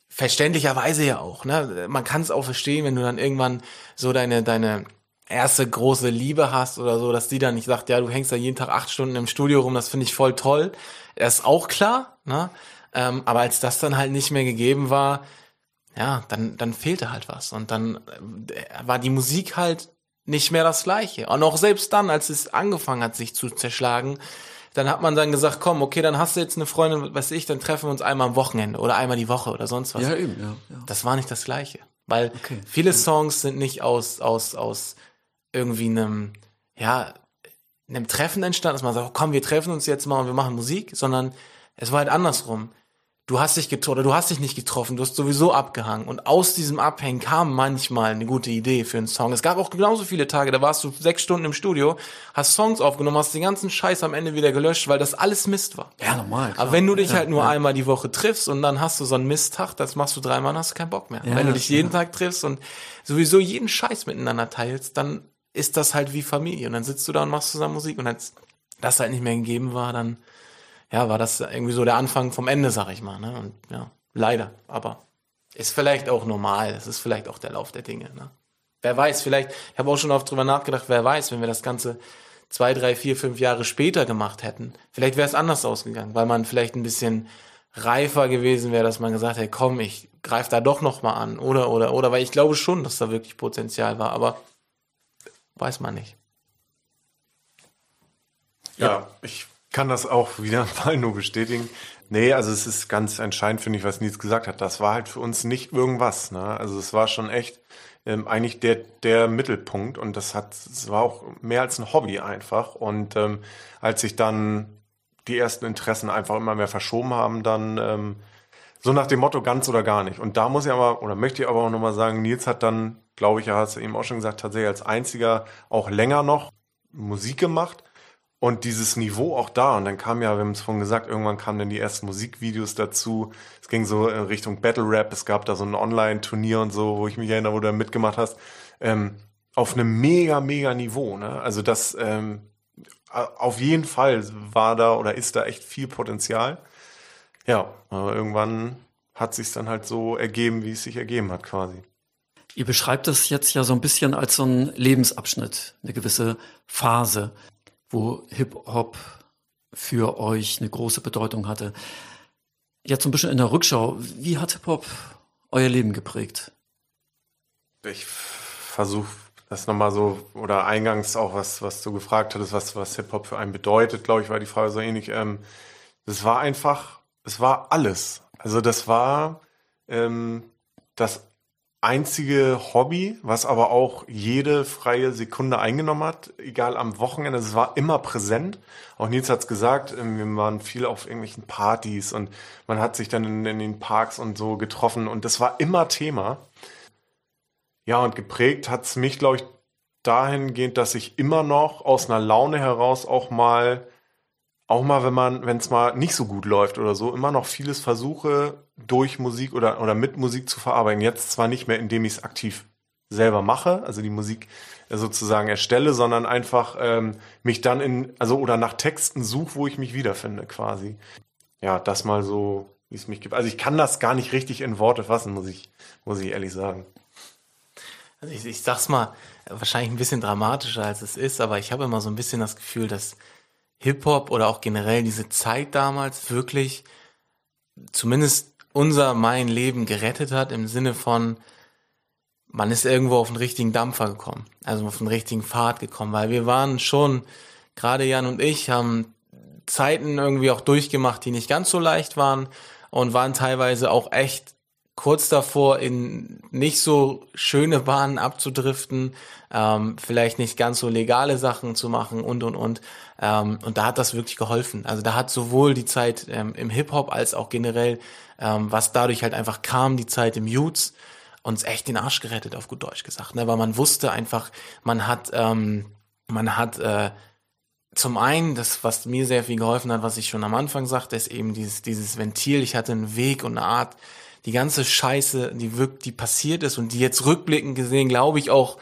Speaker 3: verständlicherweise ja auch, ne? Man kann es auch verstehen, wenn du dann irgendwann so deine, deine erste große Liebe hast oder so, dass die dann nicht sagt, ja, du hängst da jeden Tag acht Stunden im Studio rum, das finde ich voll toll. Das ist auch klar, ne? Ähm, aber als das dann halt nicht mehr gegeben war, ja, dann, dann fehlte halt was. Und dann äh, war die Musik halt nicht mehr das Gleiche. Und auch selbst dann, als es angefangen hat, sich zu zerschlagen, dann hat man dann gesagt, komm, okay, dann hast du jetzt eine Freundin, weiß ich, dann treffen wir uns einmal am Wochenende oder einmal die Woche oder sonst was.
Speaker 1: Ja, eben, ja. ja.
Speaker 3: Das war nicht das Gleiche. Weil okay. viele Songs sind nicht aus, aus, aus irgendwie einem, ja, einem Treffen entstanden, dass man sagt, komm, wir treffen uns jetzt mal und wir machen Musik, sondern es war halt andersrum du hast dich getroffen oder du hast dich nicht getroffen, du hast sowieso abgehangen. Und aus diesem Abhängen kam manchmal eine gute Idee für einen Song. Es gab auch genauso viele Tage, da warst du sechs Stunden im Studio, hast Songs aufgenommen, hast den ganzen Scheiß am Ende wieder gelöscht, weil das alles Mist war.
Speaker 1: Ja, normal.
Speaker 3: Klar. Aber wenn du dich ja, halt nur ja. einmal die Woche triffst und dann hast du so einen Misttag, das machst du dreimal, hast du keinen Bock mehr. Ja, wenn du dich jeden Tag triffst und sowieso jeden Scheiß miteinander teilst, dann ist das halt wie Familie. Und dann sitzt du da und machst zusammen Musik und als das halt nicht mehr gegeben war, dann ja, war das irgendwie so der Anfang vom Ende, sag ich mal. Ne? Und ja, leider. Aber ist vielleicht auch normal. Es ist vielleicht auch der Lauf der Dinge. Ne? Wer weiß, vielleicht, ich habe auch schon oft drüber nachgedacht, wer weiß, wenn wir das Ganze zwei, drei, vier, fünf Jahre später gemacht hätten, vielleicht wäre es anders ausgegangen, weil man vielleicht ein bisschen reifer gewesen wäre, dass man gesagt hätte, komm, ich greife da doch noch mal an oder oder oder, weil ich glaube schon, dass da wirklich Potenzial war, aber weiß man nicht.
Speaker 2: Ja, ich kann das auch wieder mal nur bestätigen. Nee, also es ist ganz entscheidend, finde ich, was Nils gesagt hat. Das war halt für uns nicht irgendwas. Ne? Also es war schon echt ähm, eigentlich der, der Mittelpunkt und das hat, es war auch mehr als ein Hobby einfach. Und ähm, als sich dann die ersten Interessen einfach immer mehr verschoben haben, dann ähm, so nach dem Motto ganz oder gar nicht. Und da muss ich aber, oder möchte ich aber auch nochmal sagen, Nils hat dann, glaube ich, ja, hast du eben auch schon gesagt, tatsächlich als einziger auch länger noch Musik gemacht. Und dieses Niveau auch da, und dann kam ja, wir haben es vorhin gesagt, irgendwann kamen dann die ersten Musikvideos dazu. Es ging so in Richtung Battle Rap, es gab da so ein Online-Turnier und so, wo ich mich erinnere, wo du da mitgemacht hast. Ähm, auf einem mega, mega Niveau. Ne? Also das ähm, auf jeden Fall war da oder ist da echt viel Potenzial. Ja, aber irgendwann hat sich dann halt so ergeben, wie es sich ergeben hat, quasi.
Speaker 1: Ihr beschreibt das jetzt ja so ein bisschen als so ein Lebensabschnitt, eine gewisse Phase wo Hip-Hop für euch eine große Bedeutung hatte. Jetzt so ein bisschen in der Rückschau, wie hat Hip-Hop euer Leben geprägt?
Speaker 2: Ich versuche das nochmal so, oder eingangs auch, was, was du gefragt hattest, was, was Hip-Hop für einen bedeutet, glaube ich, war die Frage so ähnlich. Ähm, das war einfach, es war alles. Also das war ähm, das einzige Hobby, was aber auch jede freie Sekunde eingenommen hat, egal am Wochenende, es war immer präsent. Auch Nils hat's gesagt, ähm, wir waren viel auf irgendwelchen Partys und man hat sich dann in, in den Parks und so getroffen und das war immer Thema. Ja, und geprägt hat's mich, glaube ich, dahingehend, dass ich immer noch aus einer Laune heraus auch mal auch mal, wenn man, wenn es mal nicht so gut läuft oder so, immer noch vieles versuche, durch Musik oder, oder mit Musik zu verarbeiten. Jetzt zwar nicht mehr, indem ich es aktiv selber mache, also die Musik sozusagen erstelle, sondern einfach ähm, mich dann in, also oder nach Texten suche, wo ich mich wiederfinde, quasi. Ja, das mal so, wie es mich gibt. Also ich kann das gar nicht richtig in Worte fassen, muss ich, muss ich ehrlich sagen.
Speaker 3: Also ich, ich sag's mal, wahrscheinlich ein bisschen dramatischer als es ist, aber ich habe immer so ein bisschen das Gefühl, dass Hip-Hop oder auch generell diese Zeit damals wirklich zumindest unser, mein Leben gerettet hat im Sinne von, man ist irgendwo auf den richtigen Dampfer gekommen, also auf den richtigen Pfad gekommen, weil wir waren schon, gerade Jan und ich haben Zeiten irgendwie auch durchgemacht, die nicht ganz so leicht waren und waren teilweise auch echt kurz davor, in nicht so schöne Bahnen abzudriften, ähm, vielleicht nicht ganz so legale Sachen zu machen und und und. Ähm, und da hat das wirklich geholfen. Also da hat sowohl die Zeit ähm, im Hip-Hop als auch generell, ähm, was dadurch halt einfach kam, die Zeit im Youths, uns echt den Arsch gerettet, auf gut Deutsch gesagt. Ne? Weil man wusste einfach, man hat, ähm, man hat äh, zum einen, das, was mir sehr viel geholfen hat, was ich schon am Anfang sagte, ist eben dieses, dieses Ventil. Ich hatte einen Weg und eine Art, die ganze Scheiße, die wirkt, die passiert ist und die jetzt rückblickend gesehen, glaube ich, auch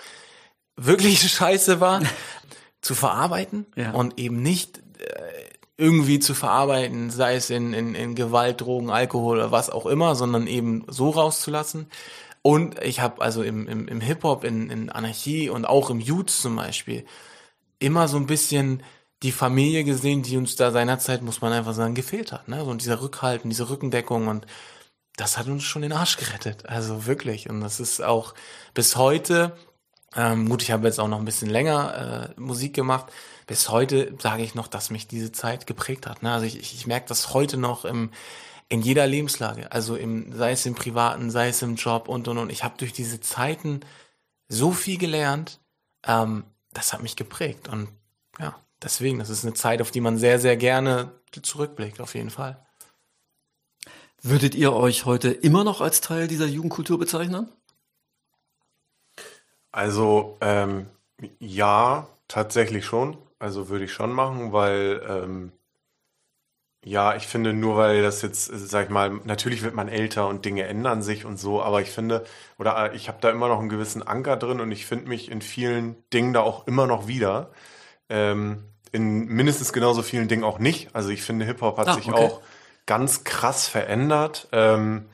Speaker 3: wirklich Scheiße war, zu verarbeiten ja. und eben nicht äh, irgendwie zu verarbeiten, sei es in, in, in Gewalt, Drogen, Alkohol oder was auch immer, sondern eben so rauszulassen. Und ich habe also im, im, im Hip-Hop, in, in Anarchie und auch im Youth zum Beispiel immer so ein bisschen die Familie gesehen, die uns da seinerzeit, muss man einfach sagen, gefehlt hat. Ne? So und dieser Rückhalten, diese Rückendeckung und das hat uns schon den Arsch gerettet. Also wirklich. Und das ist auch bis heute, ähm, gut, ich habe jetzt auch noch ein bisschen länger äh, Musik gemacht. Bis heute sage ich noch, dass mich diese Zeit geprägt hat. Ne? Also ich, ich, ich merke das heute noch im, in jeder Lebenslage. Also im, sei es im Privaten, sei es im Job und und und. Ich habe durch diese Zeiten so viel gelernt. Ähm, das hat mich geprägt. Und ja, deswegen, das ist eine Zeit, auf die man sehr, sehr gerne zurückblickt, auf jeden Fall.
Speaker 1: Würdet ihr euch heute immer noch als Teil dieser Jugendkultur bezeichnen?
Speaker 2: Also ähm, ja, tatsächlich schon. Also würde ich schon machen, weil ähm, ja, ich finde nur, weil das jetzt, sag ich mal, natürlich wird man älter und Dinge ändern sich und so, aber ich finde, oder ich habe da immer noch einen gewissen Anker drin und ich finde mich in vielen Dingen da auch immer noch wieder. Ähm, in mindestens genauso vielen Dingen auch nicht. Also ich finde, Hip-Hop hat ah, sich okay. auch ganz krass verändert. Ähm,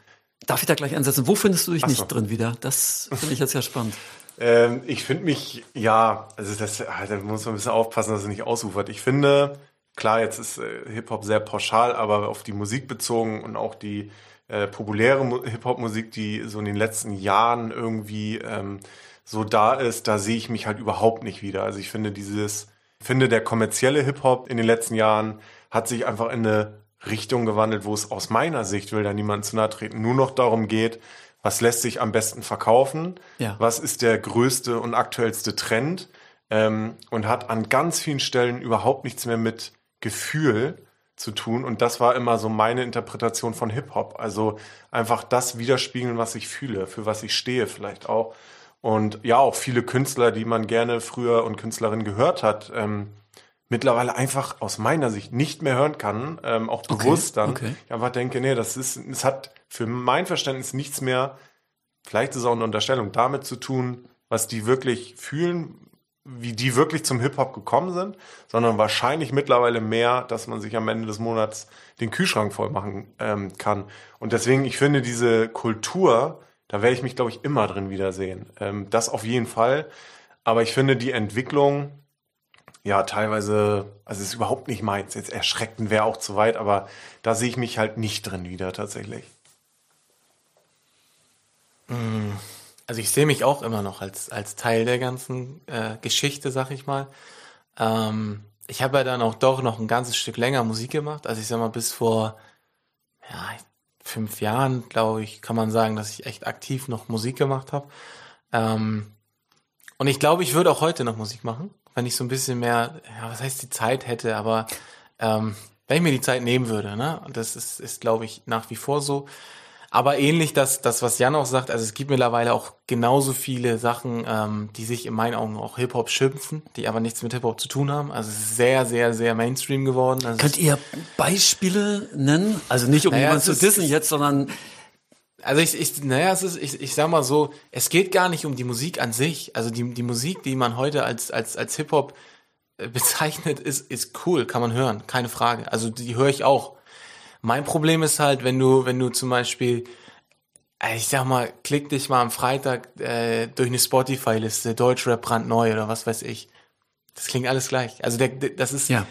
Speaker 1: Darf ich da gleich ansetzen? Wo findest du dich nicht drin wieder? Das finde ich jetzt ja spannend.
Speaker 2: Ähm, ich finde mich, ja, also das, ah, da muss man ein bisschen aufpassen, dass es nicht ausufert. Ich finde, klar, jetzt ist äh, Hip-Hop sehr pauschal, aber auf die Musik bezogen und auch die äh, populäre Hip-Hop-Musik, die so in den letzten Jahren irgendwie ähm, so da ist, da sehe ich mich halt überhaupt nicht wieder. Also ich finde dieses, finde der kommerzielle Hip-Hop in den letzten Jahren hat sich einfach in eine Richtung gewandelt, wo es aus meiner Sicht, will da niemand zu nahe treten, nur noch darum geht, was lässt sich am besten verkaufen,
Speaker 1: Ja.
Speaker 2: was ist der größte und aktuellste Trend ähm, und hat an ganz vielen Stellen überhaupt nichts mehr mit Gefühl zu tun. Und das war immer so meine Interpretation von Hip-Hop. Also einfach das widerspiegeln, was ich fühle, für was ich stehe vielleicht auch. Und ja, auch viele Künstler, die man gerne früher und Künstlerinnen gehört hat, ähm, mittlerweile einfach aus meiner Sicht nicht mehr hören kann, ähm, auch
Speaker 1: Okay,
Speaker 2: bewusst dann.
Speaker 1: okay.
Speaker 2: Ich einfach denke, nee, das ist, es hat für mein Verständnis nichts mehr, vielleicht ist es auch eine Unterstellung, damit zu tun, was die wirklich fühlen, wie die wirklich zum Hip-Hop gekommen sind, sondern wahrscheinlich mittlerweile mehr, dass man sich am Ende des Monats den Kühlschrank voll machen ähm, kann. Und deswegen, ich finde diese Kultur, da werde ich mich, glaube ich, immer drin wiedersehen. Ähm, das auf jeden Fall. Aber ich finde die Entwicklung, ja, teilweise, also es ist überhaupt nicht meins. Jetzt erschreckend wäre auch zu weit, aber da sehe ich mich halt nicht drin wieder tatsächlich.
Speaker 3: Also ich sehe mich auch immer noch als, als Teil der ganzen äh, Geschichte, sag ich mal. Ähm, ich habe ja dann auch doch noch ein ganzes Stück länger Musik gemacht. Also ich sag mal, bis vor ja, fünf Jahren, glaube ich, kann man sagen, dass ich echt aktiv noch Musik gemacht habe. Ähm, und ich glaube, ich würde auch heute noch Musik machen, wenn ich so ein bisschen mehr, ja, was heißt die Zeit hätte, aber ähm, wenn ich mir die Zeit nehmen würde, ne? Und das ist, ist glaube ich, nach wie vor so. Aber ähnlich das, das, was Jan auch sagt, also es gibt mittlerweile auch genauso viele Sachen, ähm, die sich in meinen Augen auch Hip-Hop schimpfen, die aber nichts mit Hip-Hop zu tun haben. Also es ist sehr, sehr, sehr Mainstream geworden. Also
Speaker 1: Könnt ihr Beispiele nennen? Also nicht um
Speaker 3: Naja,
Speaker 1: jemanden zu dissen jetzt, sondern
Speaker 3: Also ich, ich naja, es ist, ich, ich sag mal so, es geht gar nicht um die Musik an sich. Also die, die Musik, die man heute als, als, als Hip-Hop äh, bezeichnet, ist, ist cool, kann man hören, keine Frage. Also die höre ich auch. Mein Problem ist halt, wenn du, wenn du zum Beispiel, äh, ich sag mal, klick dich mal am Freitag äh, durch eine Spotify-Liste, Deutschrap brandneu oder was weiß ich. Das klingt alles gleich. Also der, der, das ist,
Speaker 1: ja.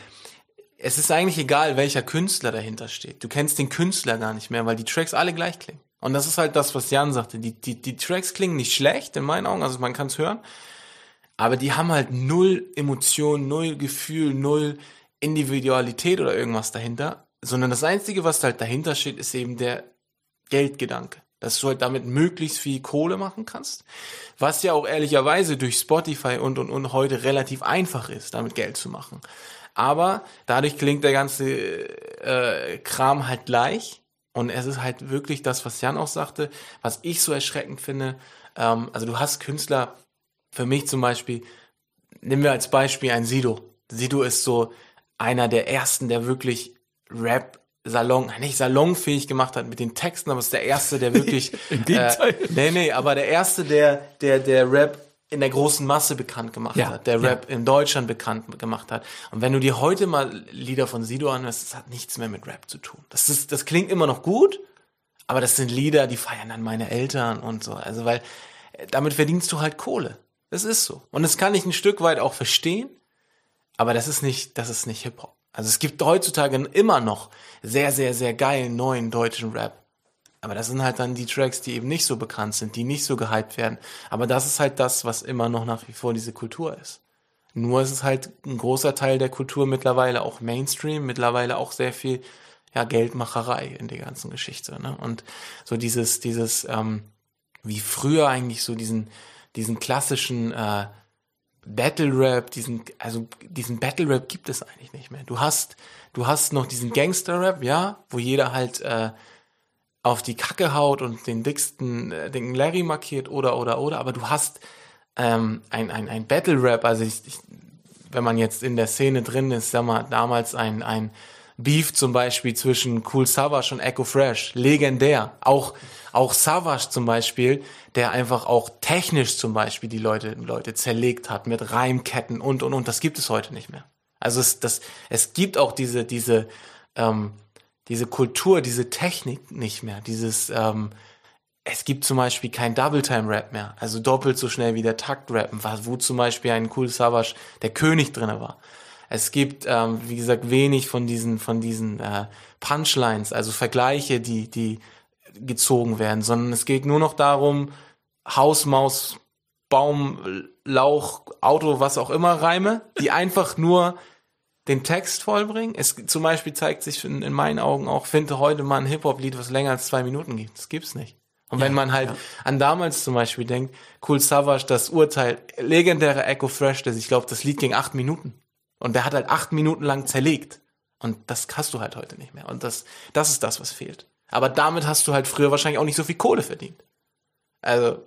Speaker 3: es ist eigentlich egal, welcher Künstler dahinter steht. Du kennst den Künstler gar nicht mehr, weil die Tracks alle gleich klingen. Und das ist halt das, was Jan sagte. Die, die, die Tracks klingen nicht schlecht, in meinen Augen, also man kann es hören. Aber die haben halt null Emotion, null Gefühl, null Individualität oder irgendwas dahinter. Sondern das Einzige, was halt dahinter steht, ist eben der Geldgedanke. Dass du halt damit möglichst viel Kohle machen kannst. Was ja auch ehrlicherweise durch Spotify und und und heute relativ einfach ist, damit Geld zu machen. Aber dadurch klingt der ganze äh, Kram halt gleich. Und es ist halt wirklich das, was Jan auch sagte, was ich so erschreckend finde. Ähm, also du hast Künstler, für mich zum Beispiel, nehmen wir als Beispiel ein Sido. Sido ist so einer der ersten, der wirklich Rap Salon, nicht salonfähig gemacht hat mit den Texten, aber ist der erste, der wirklich.
Speaker 1: Im Gegenteil.
Speaker 3: Äh, nee, nee, aber der erste, der, der, der Rap in der großen Masse bekannt gemacht
Speaker 1: Ja,
Speaker 3: hat, der
Speaker 1: ja.
Speaker 3: Rap in Deutschland bekannt gemacht hat. Und wenn du dir heute mal Lieder von Sido anhörst, das hat nichts mehr mit Rap zu tun. Das ist, das klingt immer noch gut, aber das sind Lieder, die feiern dann meine Eltern und so. Also, weil äh, damit verdienst du halt Kohle. Das ist so. Und das kann ich ein Stück weit auch verstehen, aber das ist nicht, das ist nicht Hip-Hop. Also es gibt heutzutage immer noch sehr, sehr, sehr geilen neuen deutschen Rap. Aber das sind halt dann die Tracks, die eben nicht so bekannt sind, die nicht so gehypt werden. Aber das ist halt das, was immer noch nach wie vor diese Kultur ist. Nur ist es halt ein großer Teil der Kultur mittlerweile auch Mainstream, mittlerweile auch sehr viel ja, Geldmacherei in der ganzen Geschichte. Ne? Und so dieses, dieses, ähm, wie früher eigentlich so diesen, diesen klassischen äh, Battle Rap, diesen, also diesen Battle Rap gibt es eigentlich nicht mehr. Du hast, du hast noch diesen Gangster Rap, ja, wo jeder halt äh, auf die Kacke haut und den dicksten, äh, den Larry markiert oder oder oder, aber du hast ähm, ein, ein, ein Battle Rap, also ich, ich, wenn man jetzt in der Szene drin ist, sag mal, damals ein, ein Beef zum Beispiel zwischen Cool Savage und Echo Fresh, legendär. Auch, auch Savage zum Beispiel, der einfach auch technisch zum Beispiel die Leute, Leute zerlegt hat mit Reimketten und und und, das gibt es heute nicht mehr. Also es, das, es gibt auch diese, diese, ähm, diese Kultur, diese Technik nicht mehr, dieses, ähm, es gibt zum Beispiel kein Double-Time-Rap mehr, also doppelt so schnell wie der Takt-Rappen, wo zum Beispiel ein Cool Savage der König drinne war. Es gibt, ähm, wie gesagt, wenig von diesen, von diesen äh, Punchlines, also Vergleiche, die, die gezogen werden, sondern es geht nur noch darum, Haus, Maus, Baum, Lauch, Auto, was auch immer Reime, die einfach nur den Text vollbringen. Es zum Beispiel zeigt sich in, in meinen Augen auch, finde heute mal ein Hip-Hop-Lied, was länger als zwei Minuten gibt. Das gibt's nicht. Und wenn man halt ja. an damals zum Beispiel denkt, Cool Savage, das Urteil, legendäre Echo Fresh, das ich glaube, das Lied ging acht Minuten. Und der hat halt acht Minuten lang zerlegt. Und das hast du halt heute nicht mehr. Und das, das ist das, was fehlt. Aber damit hast du halt früher wahrscheinlich auch nicht so viel Kohle verdient. Also,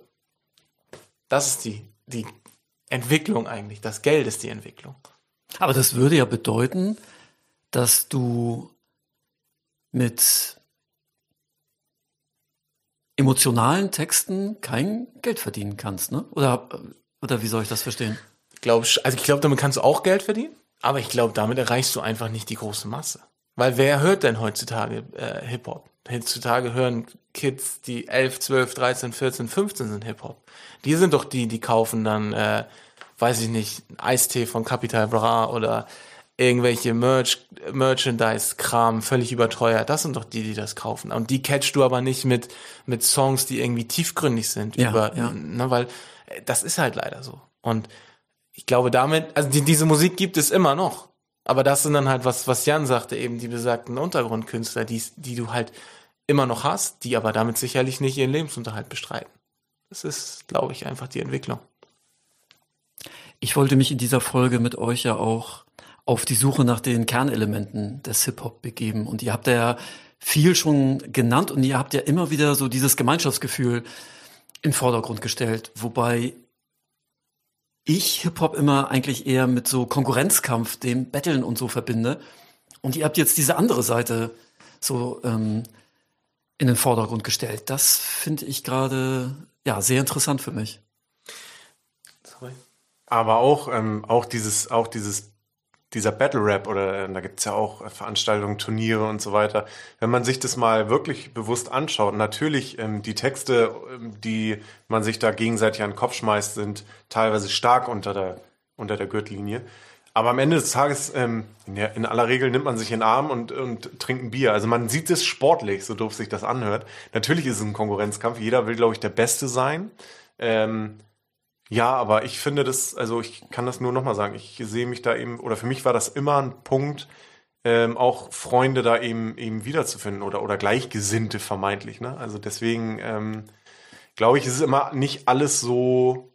Speaker 3: das ist die, die Entwicklung eigentlich. Das Geld ist die Entwicklung.
Speaker 1: Aber das würde ja bedeuten, dass du mit emotionalen Texten kein Geld verdienen kannst, ne? Oder, oder wie soll ich das verstehen?
Speaker 3: Ich glaube, also ich glaube, damit kannst du auch Geld verdienen, aber ich glaube, damit erreichst du einfach nicht die große Masse. Weil wer hört denn heutzutage äh, Hip-Hop? Heutzutage hören Kids, die 11, 12, 13, 14, 15 sind Hip-Hop. Die sind doch die, die kaufen dann, äh, weiß ich nicht, Eistee von Capital Bra oder irgendwelche Merch, Merchandise-Kram völlig überteuert. Das sind doch die, die das kaufen. Und die catchst du aber nicht mit, mit Songs, die irgendwie tiefgründig sind.
Speaker 1: Ja,
Speaker 3: über,
Speaker 1: ja.
Speaker 3: Ne, weil äh, das ist halt leider so. Und ich glaube damit, also die, diese Musik gibt es immer noch. Aber das sind dann halt, was, was Jan sagte, eben die besagten Untergrundkünstler, die, die du halt immer noch hast, die aber damit sicherlich nicht ihren Lebensunterhalt bestreiten. Das ist, glaube ich, einfach die Entwicklung.
Speaker 1: Ich wollte mich in dieser Folge mit euch ja auch auf die Suche nach den Kernelementen des Hip-Hop begeben. Und ihr habt ja viel schon genannt und ihr habt ja immer wieder so dieses Gemeinschaftsgefühl in Vordergrund gestellt. Wobei ich Hip-Hop immer eigentlich eher mit so Konkurrenzkampf, dem Battlen und so verbinde. Und ihr habt jetzt diese andere Seite so ähm, in den Vordergrund gestellt. Das finde ich gerade ja sehr interessant für mich.
Speaker 2: Sorry. Aber auch ähm, auch dieses auch dieses dieser Battle Rap oder äh, da gibt's ja auch Veranstaltungen, Turniere und so weiter. Wenn man sich das mal wirklich bewusst anschaut, natürlich ähm, die Texte, ähm, die man sich da gegenseitig an den Kopf schmeißt, sind teilweise stark unter der, unter der Gürtellinie. Aber am Ende des Tages, ähm, in, aller Regel nimmt man sich in den Arm und, und trinkt ein Bier. Also man sieht es sportlich, so doof sich das anhört. Natürlich ist es ein Konkurrenzkampf. Jeder will, glaube ich, der Beste sein. Ähm, ja, aber ich finde das, also ich kann das nur nochmal sagen, ich sehe mich da eben, oder für mich war das immer ein Punkt, ähm, auch Freunde da eben eben wiederzufinden oder, oder Gleichgesinnte vermeintlich. Ne? Also deswegen ähm, glaube ich, ist es immer nicht alles so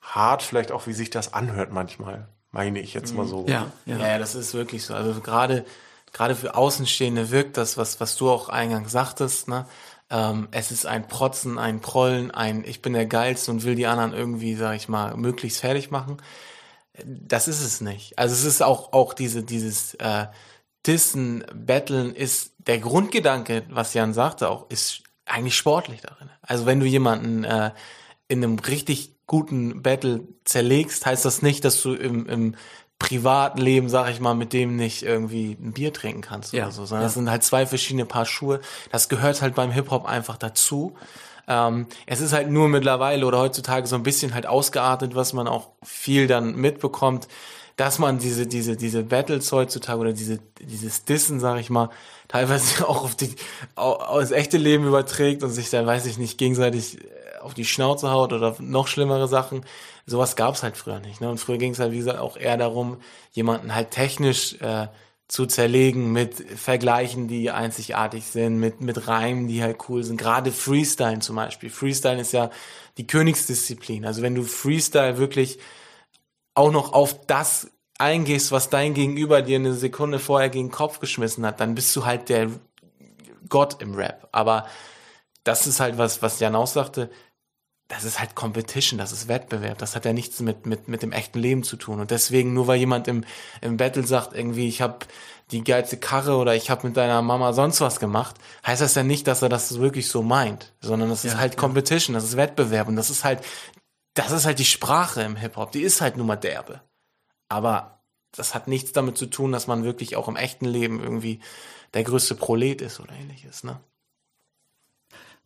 Speaker 2: hart, vielleicht auch wie sich das anhört manchmal, meine ich jetzt mal so.
Speaker 3: Ja, ja, ja das ist wirklich so. Also gerade gerade für Außenstehende wirkt das, was was du auch eingangs sagtest, ne? Ähm, es ist ein Protzen, ein Prollen, ein Ich bin der Geilste und will die anderen irgendwie, sag ich mal, möglichst fertig machen. Das ist es nicht. Also es ist auch, auch diese, dieses äh, Dissen, Battlen ist der Grundgedanke, was Jan sagte, auch, ist eigentlich sportlich darin. Also wenn du jemanden äh, in einem richtig guten Battle zerlegst, heißt das nicht, dass du im, im Privatleben, sag ich mal, mit dem nicht irgendwie ein Bier trinken kannst
Speaker 1: ja,
Speaker 3: oder so, sondern ja. das sind halt zwei verschiedene Paar Schuhe. Das gehört halt beim Hip-Hop einfach dazu. Ähm, es ist halt nur mittlerweile oder heutzutage so ein bisschen halt ausgeartet, was man auch viel dann mitbekommt, dass man diese, diese, diese Battles heutzutage oder diese, dieses Dissen, sag ich mal, teilweise auch auf die, auf das echte Leben überträgt und sich dann, weiß ich nicht, gegenseitig auf die Schnauze haut oder noch schlimmere Sachen. Sowas gab's halt früher nicht. Ne? Und früher ging es halt, wie gesagt, auch eher darum, jemanden halt technisch äh, zu zerlegen mit Vergleichen, die einzigartig sind, mit, mit Reimen, die halt cool sind. Gerade Freestyle zum Beispiel. Freestyle ist ja die Königsdisziplin. Also wenn du Freestyle wirklich auch noch auf das eingehst, was dein Gegenüber dir eine Sekunde vorher gegen den Kopf geschmissen hat, dann bist du halt der Gott im Rap. Aber das ist halt was, was Jan auch sagte, das ist halt Competition, das ist Wettbewerb, das hat ja nichts mit, mit, mit dem echten Leben zu tun. Und deswegen, nur weil jemand im, im Battle sagt, irgendwie, ich habe die geilste Karre oder ich habe mit deiner Mama sonst was gemacht, heißt das ja nicht, dass er das wirklich so meint, sondern das ja, ist halt ja. Competition, das ist Wettbewerb und das ist halt, das ist halt die Sprache im Hip-Hop, die ist halt nun mal derbe. Aber das hat nichts damit zu tun, dass man wirklich auch im echten Leben irgendwie der größte Prolet ist oder ähnliches, ne?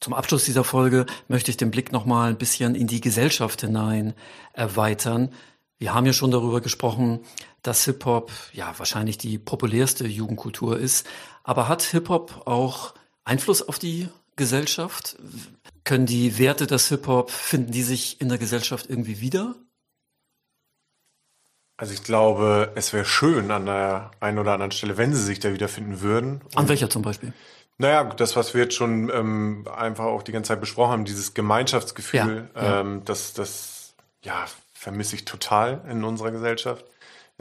Speaker 1: Zum Abschluss dieser Folge möchte ich den Blick noch mal ein bisschen in die Gesellschaft hinein erweitern. Wir haben ja schon darüber gesprochen, dass Hip-Hop ja wahrscheinlich die populärste Jugendkultur ist. Aber hat Hip-Hop auch Einfluss auf die Gesellschaft? Können die Werte des Hip-Hop, finden die sich in der Gesellschaft irgendwie wieder?
Speaker 2: Also ich glaube, es wäre schön an der einen oder anderen Stelle, wenn sie sich da wiederfinden würden.
Speaker 1: An welcher zum Beispiel?
Speaker 2: Naja, das, was wir jetzt schon ähm, einfach auch die ganze Zeit besprochen haben, dieses Gemeinschaftsgefühl,
Speaker 1: Ja, ja.
Speaker 2: Ähm, das, das ja, vermisse ich total in unserer Gesellschaft.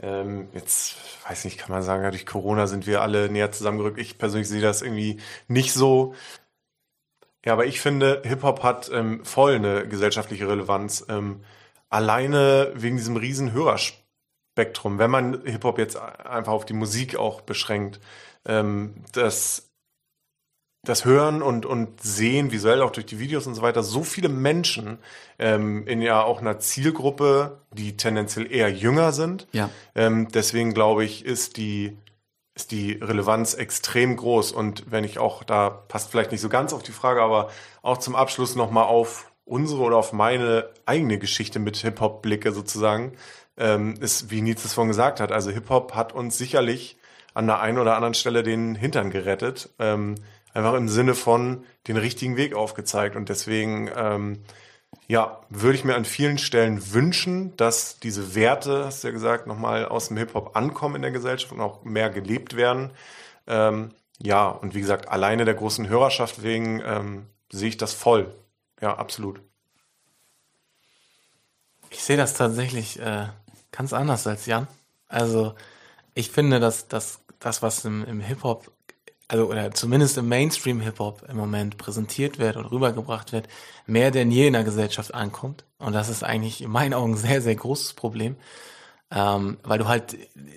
Speaker 2: Ähm, jetzt, weiß nicht, kann man sagen, durch Corona sind wir alle näher zusammengerückt. Ich persönlich sehe das irgendwie nicht so. Ja, aber ich finde, Hip-Hop hat ähm, voll eine gesellschaftliche Relevanz. Ähm, alleine wegen diesem riesen Hörerspektrum, wenn man Hip-Hop jetzt einfach auf die Musik auch beschränkt, ähm, das, das Hören und, und Sehen, visuell auch durch die Videos und so weiter, so viele Menschen ähm, in ja auch einer Zielgruppe, die tendenziell eher jünger sind.
Speaker 1: Ja.
Speaker 2: Ähm, deswegen glaube ich, ist die, ist die Relevanz extrem groß. Und wenn ich auch, da passt vielleicht nicht so ganz auf die Frage, aber auch zum Abschluss nochmal auf unsere oder auf meine eigene Geschichte mit Hip-Hop blicke sozusagen, ähm, ist, wie Nils es vorhin gesagt hat, also Hip-Hop hat uns sicherlich an der einen oder anderen Stelle den Hintern gerettet. Ähm, einfach im Sinne von den richtigen Weg aufgezeigt. Und deswegen, ähm, ja, würde ich mir an vielen Stellen wünschen, dass diese Werte, hast du ja gesagt, nochmal aus dem Hip-Hop ankommen in der Gesellschaft und auch mehr gelebt werden. Ähm, ja, und wie gesagt, alleine der großen Hörerschaft wegen ähm, sehe ich das voll. Ja, absolut.
Speaker 3: Ich sehe das tatsächlich äh, ganz anders als Jan. Also ich finde, dass, dass das, was im, im Hip-Hop, also oder zumindest im Mainstream-Hip-Hop im Moment präsentiert wird und rübergebracht wird, mehr denn je in der Gesellschaft ankommt. Und das ist eigentlich in meinen Augen ein sehr, sehr großes Problem. Ähm, weil du halt,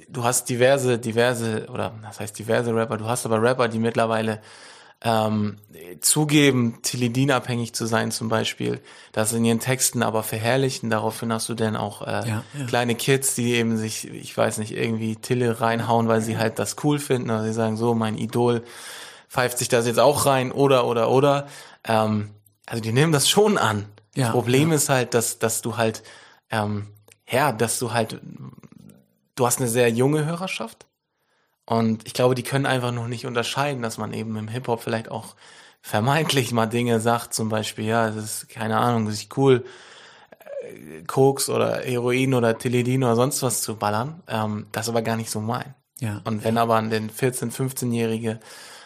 Speaker 3: du hast diverse, diverse, oder das heißt diverse Rapper, du hast aber Rapper, die mittlerweile ähm, zugeben, Teledin-abhängig zu sein zum Beispiel, das in ihren Texten aber verherrlichen. Daraufhin hast du dann auch äh,
Speaker 1: Ja, ja.
Speaker 3: kleine Kids, die eben sich, ich weiß nicht, irgendwie Tille reinhauen, weil sie halt das cool finden. Oder sie sagen, so, mein Idol pfeift sich das jetzt auch rein oder, oder, oder. Ähm, also die nehmen das schon an.
Speaker 1: Ja,
Speaker 3: das Problem ist halt, dass, dass du halt, ähm, ja, dass du halt, du hast eine sehr junge Hörerschaft. Und ich glaube, die können einfach noch nicht unterscheiden, dass man eben im Hip-Hop vielleicht auch vermeintlich mal Dinge sagt, zum Beispiel, ja, es ist, keine Ahnung, das ist cool, äh, Koks oder Heroin oder Teledin oder sonst was zu ballern, ähm, das aber gar nicht so mein.
Speaker 1: Ja.
Speaker 3: Und wenn aber ein 14-, 15-Jährige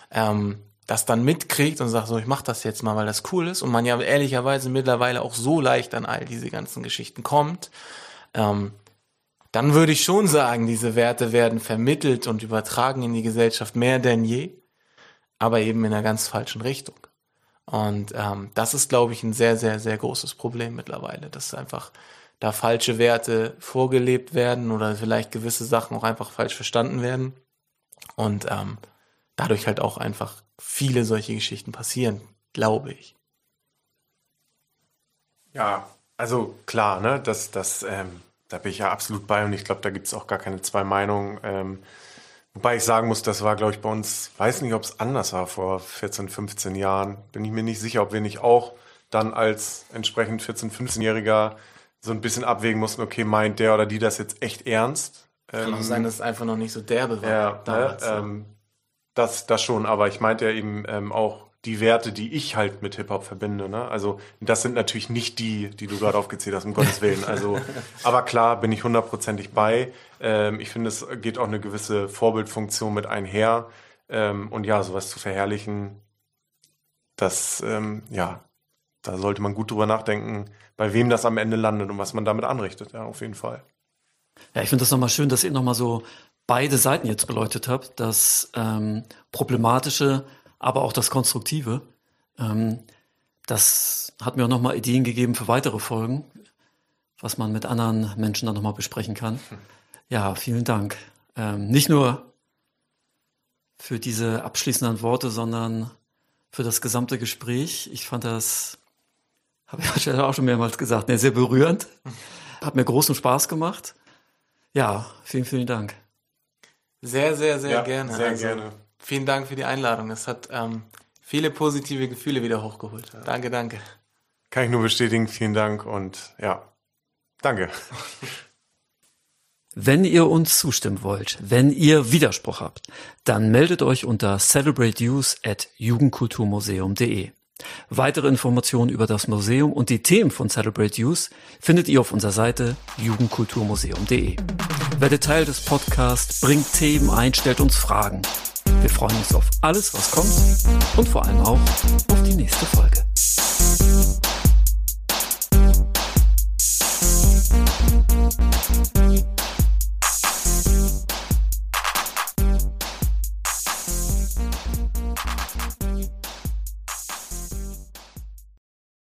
Speaker 3: ähm, das dann mitkriegt und sagt, so, ich mach das jetzt mal, weil das cool ist und man ja ehrlicherweise mittlerweile auch so leicht an all diese ganzen Geschichten kommt, ähm, dann würde ich schon sagen, diese Werte werden vermittelt und übertragen in die Gesellschaft mehr denn je, aber eben in einer ganz falschen Richtung. Und ähm, das ist, glaube ich, ein sehr, sehr, sehr großes Problem mittlerweile, dass einfach da falsche Werte vorgelebt werden oder vielleicht gewisse Sachen auch einfach falsch verstanden werden und ähm, dadurch halt auch einfach viele solche Geschichten passieren, glaube ich.
Speaker 2: Ja, also klar, ne, das, das, ähm, da bin ich ja absolut bei und ich glaube, da gibt es auch gar keine zwei Meinungen. Ähm, wobei ich sagen muss, das war, glaube ich, bei uns, weiß nicht, ob es anders war vor 14, 15 Jahren. Bin ich mir nicht sicher, ob wir nicht auch dann als entsprechend 14, 15-Jähriger so ein bisschen abwägen mussten, okay, meint der oder die das jetzt echt ernst?
Speaker 3: Kann auch
Speaker 2: Ähm,
Speaker 3: sein, dass es einfach noch nicht so derbe war.
Speaker 2: ja,
Speaker 3: damals,
Speaker 2: ne,
Speaker 3: so.
Speaker 2: ähm, das, das schon, aber ich meinte ja eben ähm, auch die Werte, die ich halt mit Hip-Hop verbinde. Ne? Also das sind natürlich nicht die, die du gerade aufgezählt hast, um Gottes Willen. Also, aber klar bin ich hundertprozentig bei. Ähm, ich finde, es geht auch eine gewisse Vorbildfunktion mit einher. Ähm, und ja, sowas zu verherrlichen, das, ähm, ja, da sollte man gut drüber nachdenken, bei wem das am Ende landet und was man damit anrichtet. Ja, auf jeden Fall.
Speaker 1: Ja, ich finde das nochmal schön, dass ihr nochmal so beide Seiten jetzt beleuchtet habt, das ähm, Problematische, aber auch das Konstruktive. Ähm, das hat mir auch nochmal Ideen gegeben für weitere Folgen, was man mit anderen Menschen dann nochmal besprechen kann. Ja, vielen Dank. Ähm, nicht nur für diese abschließenden Worte, sondern für das gesamte Gespräch. Ich fand das, habe ich ja auch schon mehrmals gesagt, ne, sehr berührend. Hat mir großen Spaß gemacht. Ja, vielen, vielen Dank.
Speaker 3: Sehr, sehr, sehr
Speaker 2: Ja,
Speaker 3: gerne.
Speaker 2: sehr
Speaker 3: Also,
Speaker 2: gerne.
Speaker 3: Vielen Dank für die Einladung. Es hat ähm, viele positive Gefühle wieder hochgeholt. Danke, danke.
Speaker 2: Kann ich nur bestätigen. Vielen Dank und ja, danke.
Speaker 1: Wenn ihr uns zustimmen wollt, wenn ihr Widerspruch habt, dann meldet euch unter celebrateuse at jugendkulturmuseum.de. Weitere Informationen über das Museum und die Themen von Celebrate Youth findet ihr auf unserer Seite jugendkulturmuseum.de. Werdet Teil des Podcasts, bringt Themen ein, stellt uns Fragen. Wir freuen uns auf alles, was kommt und vor allem auch auf die nächste Folge.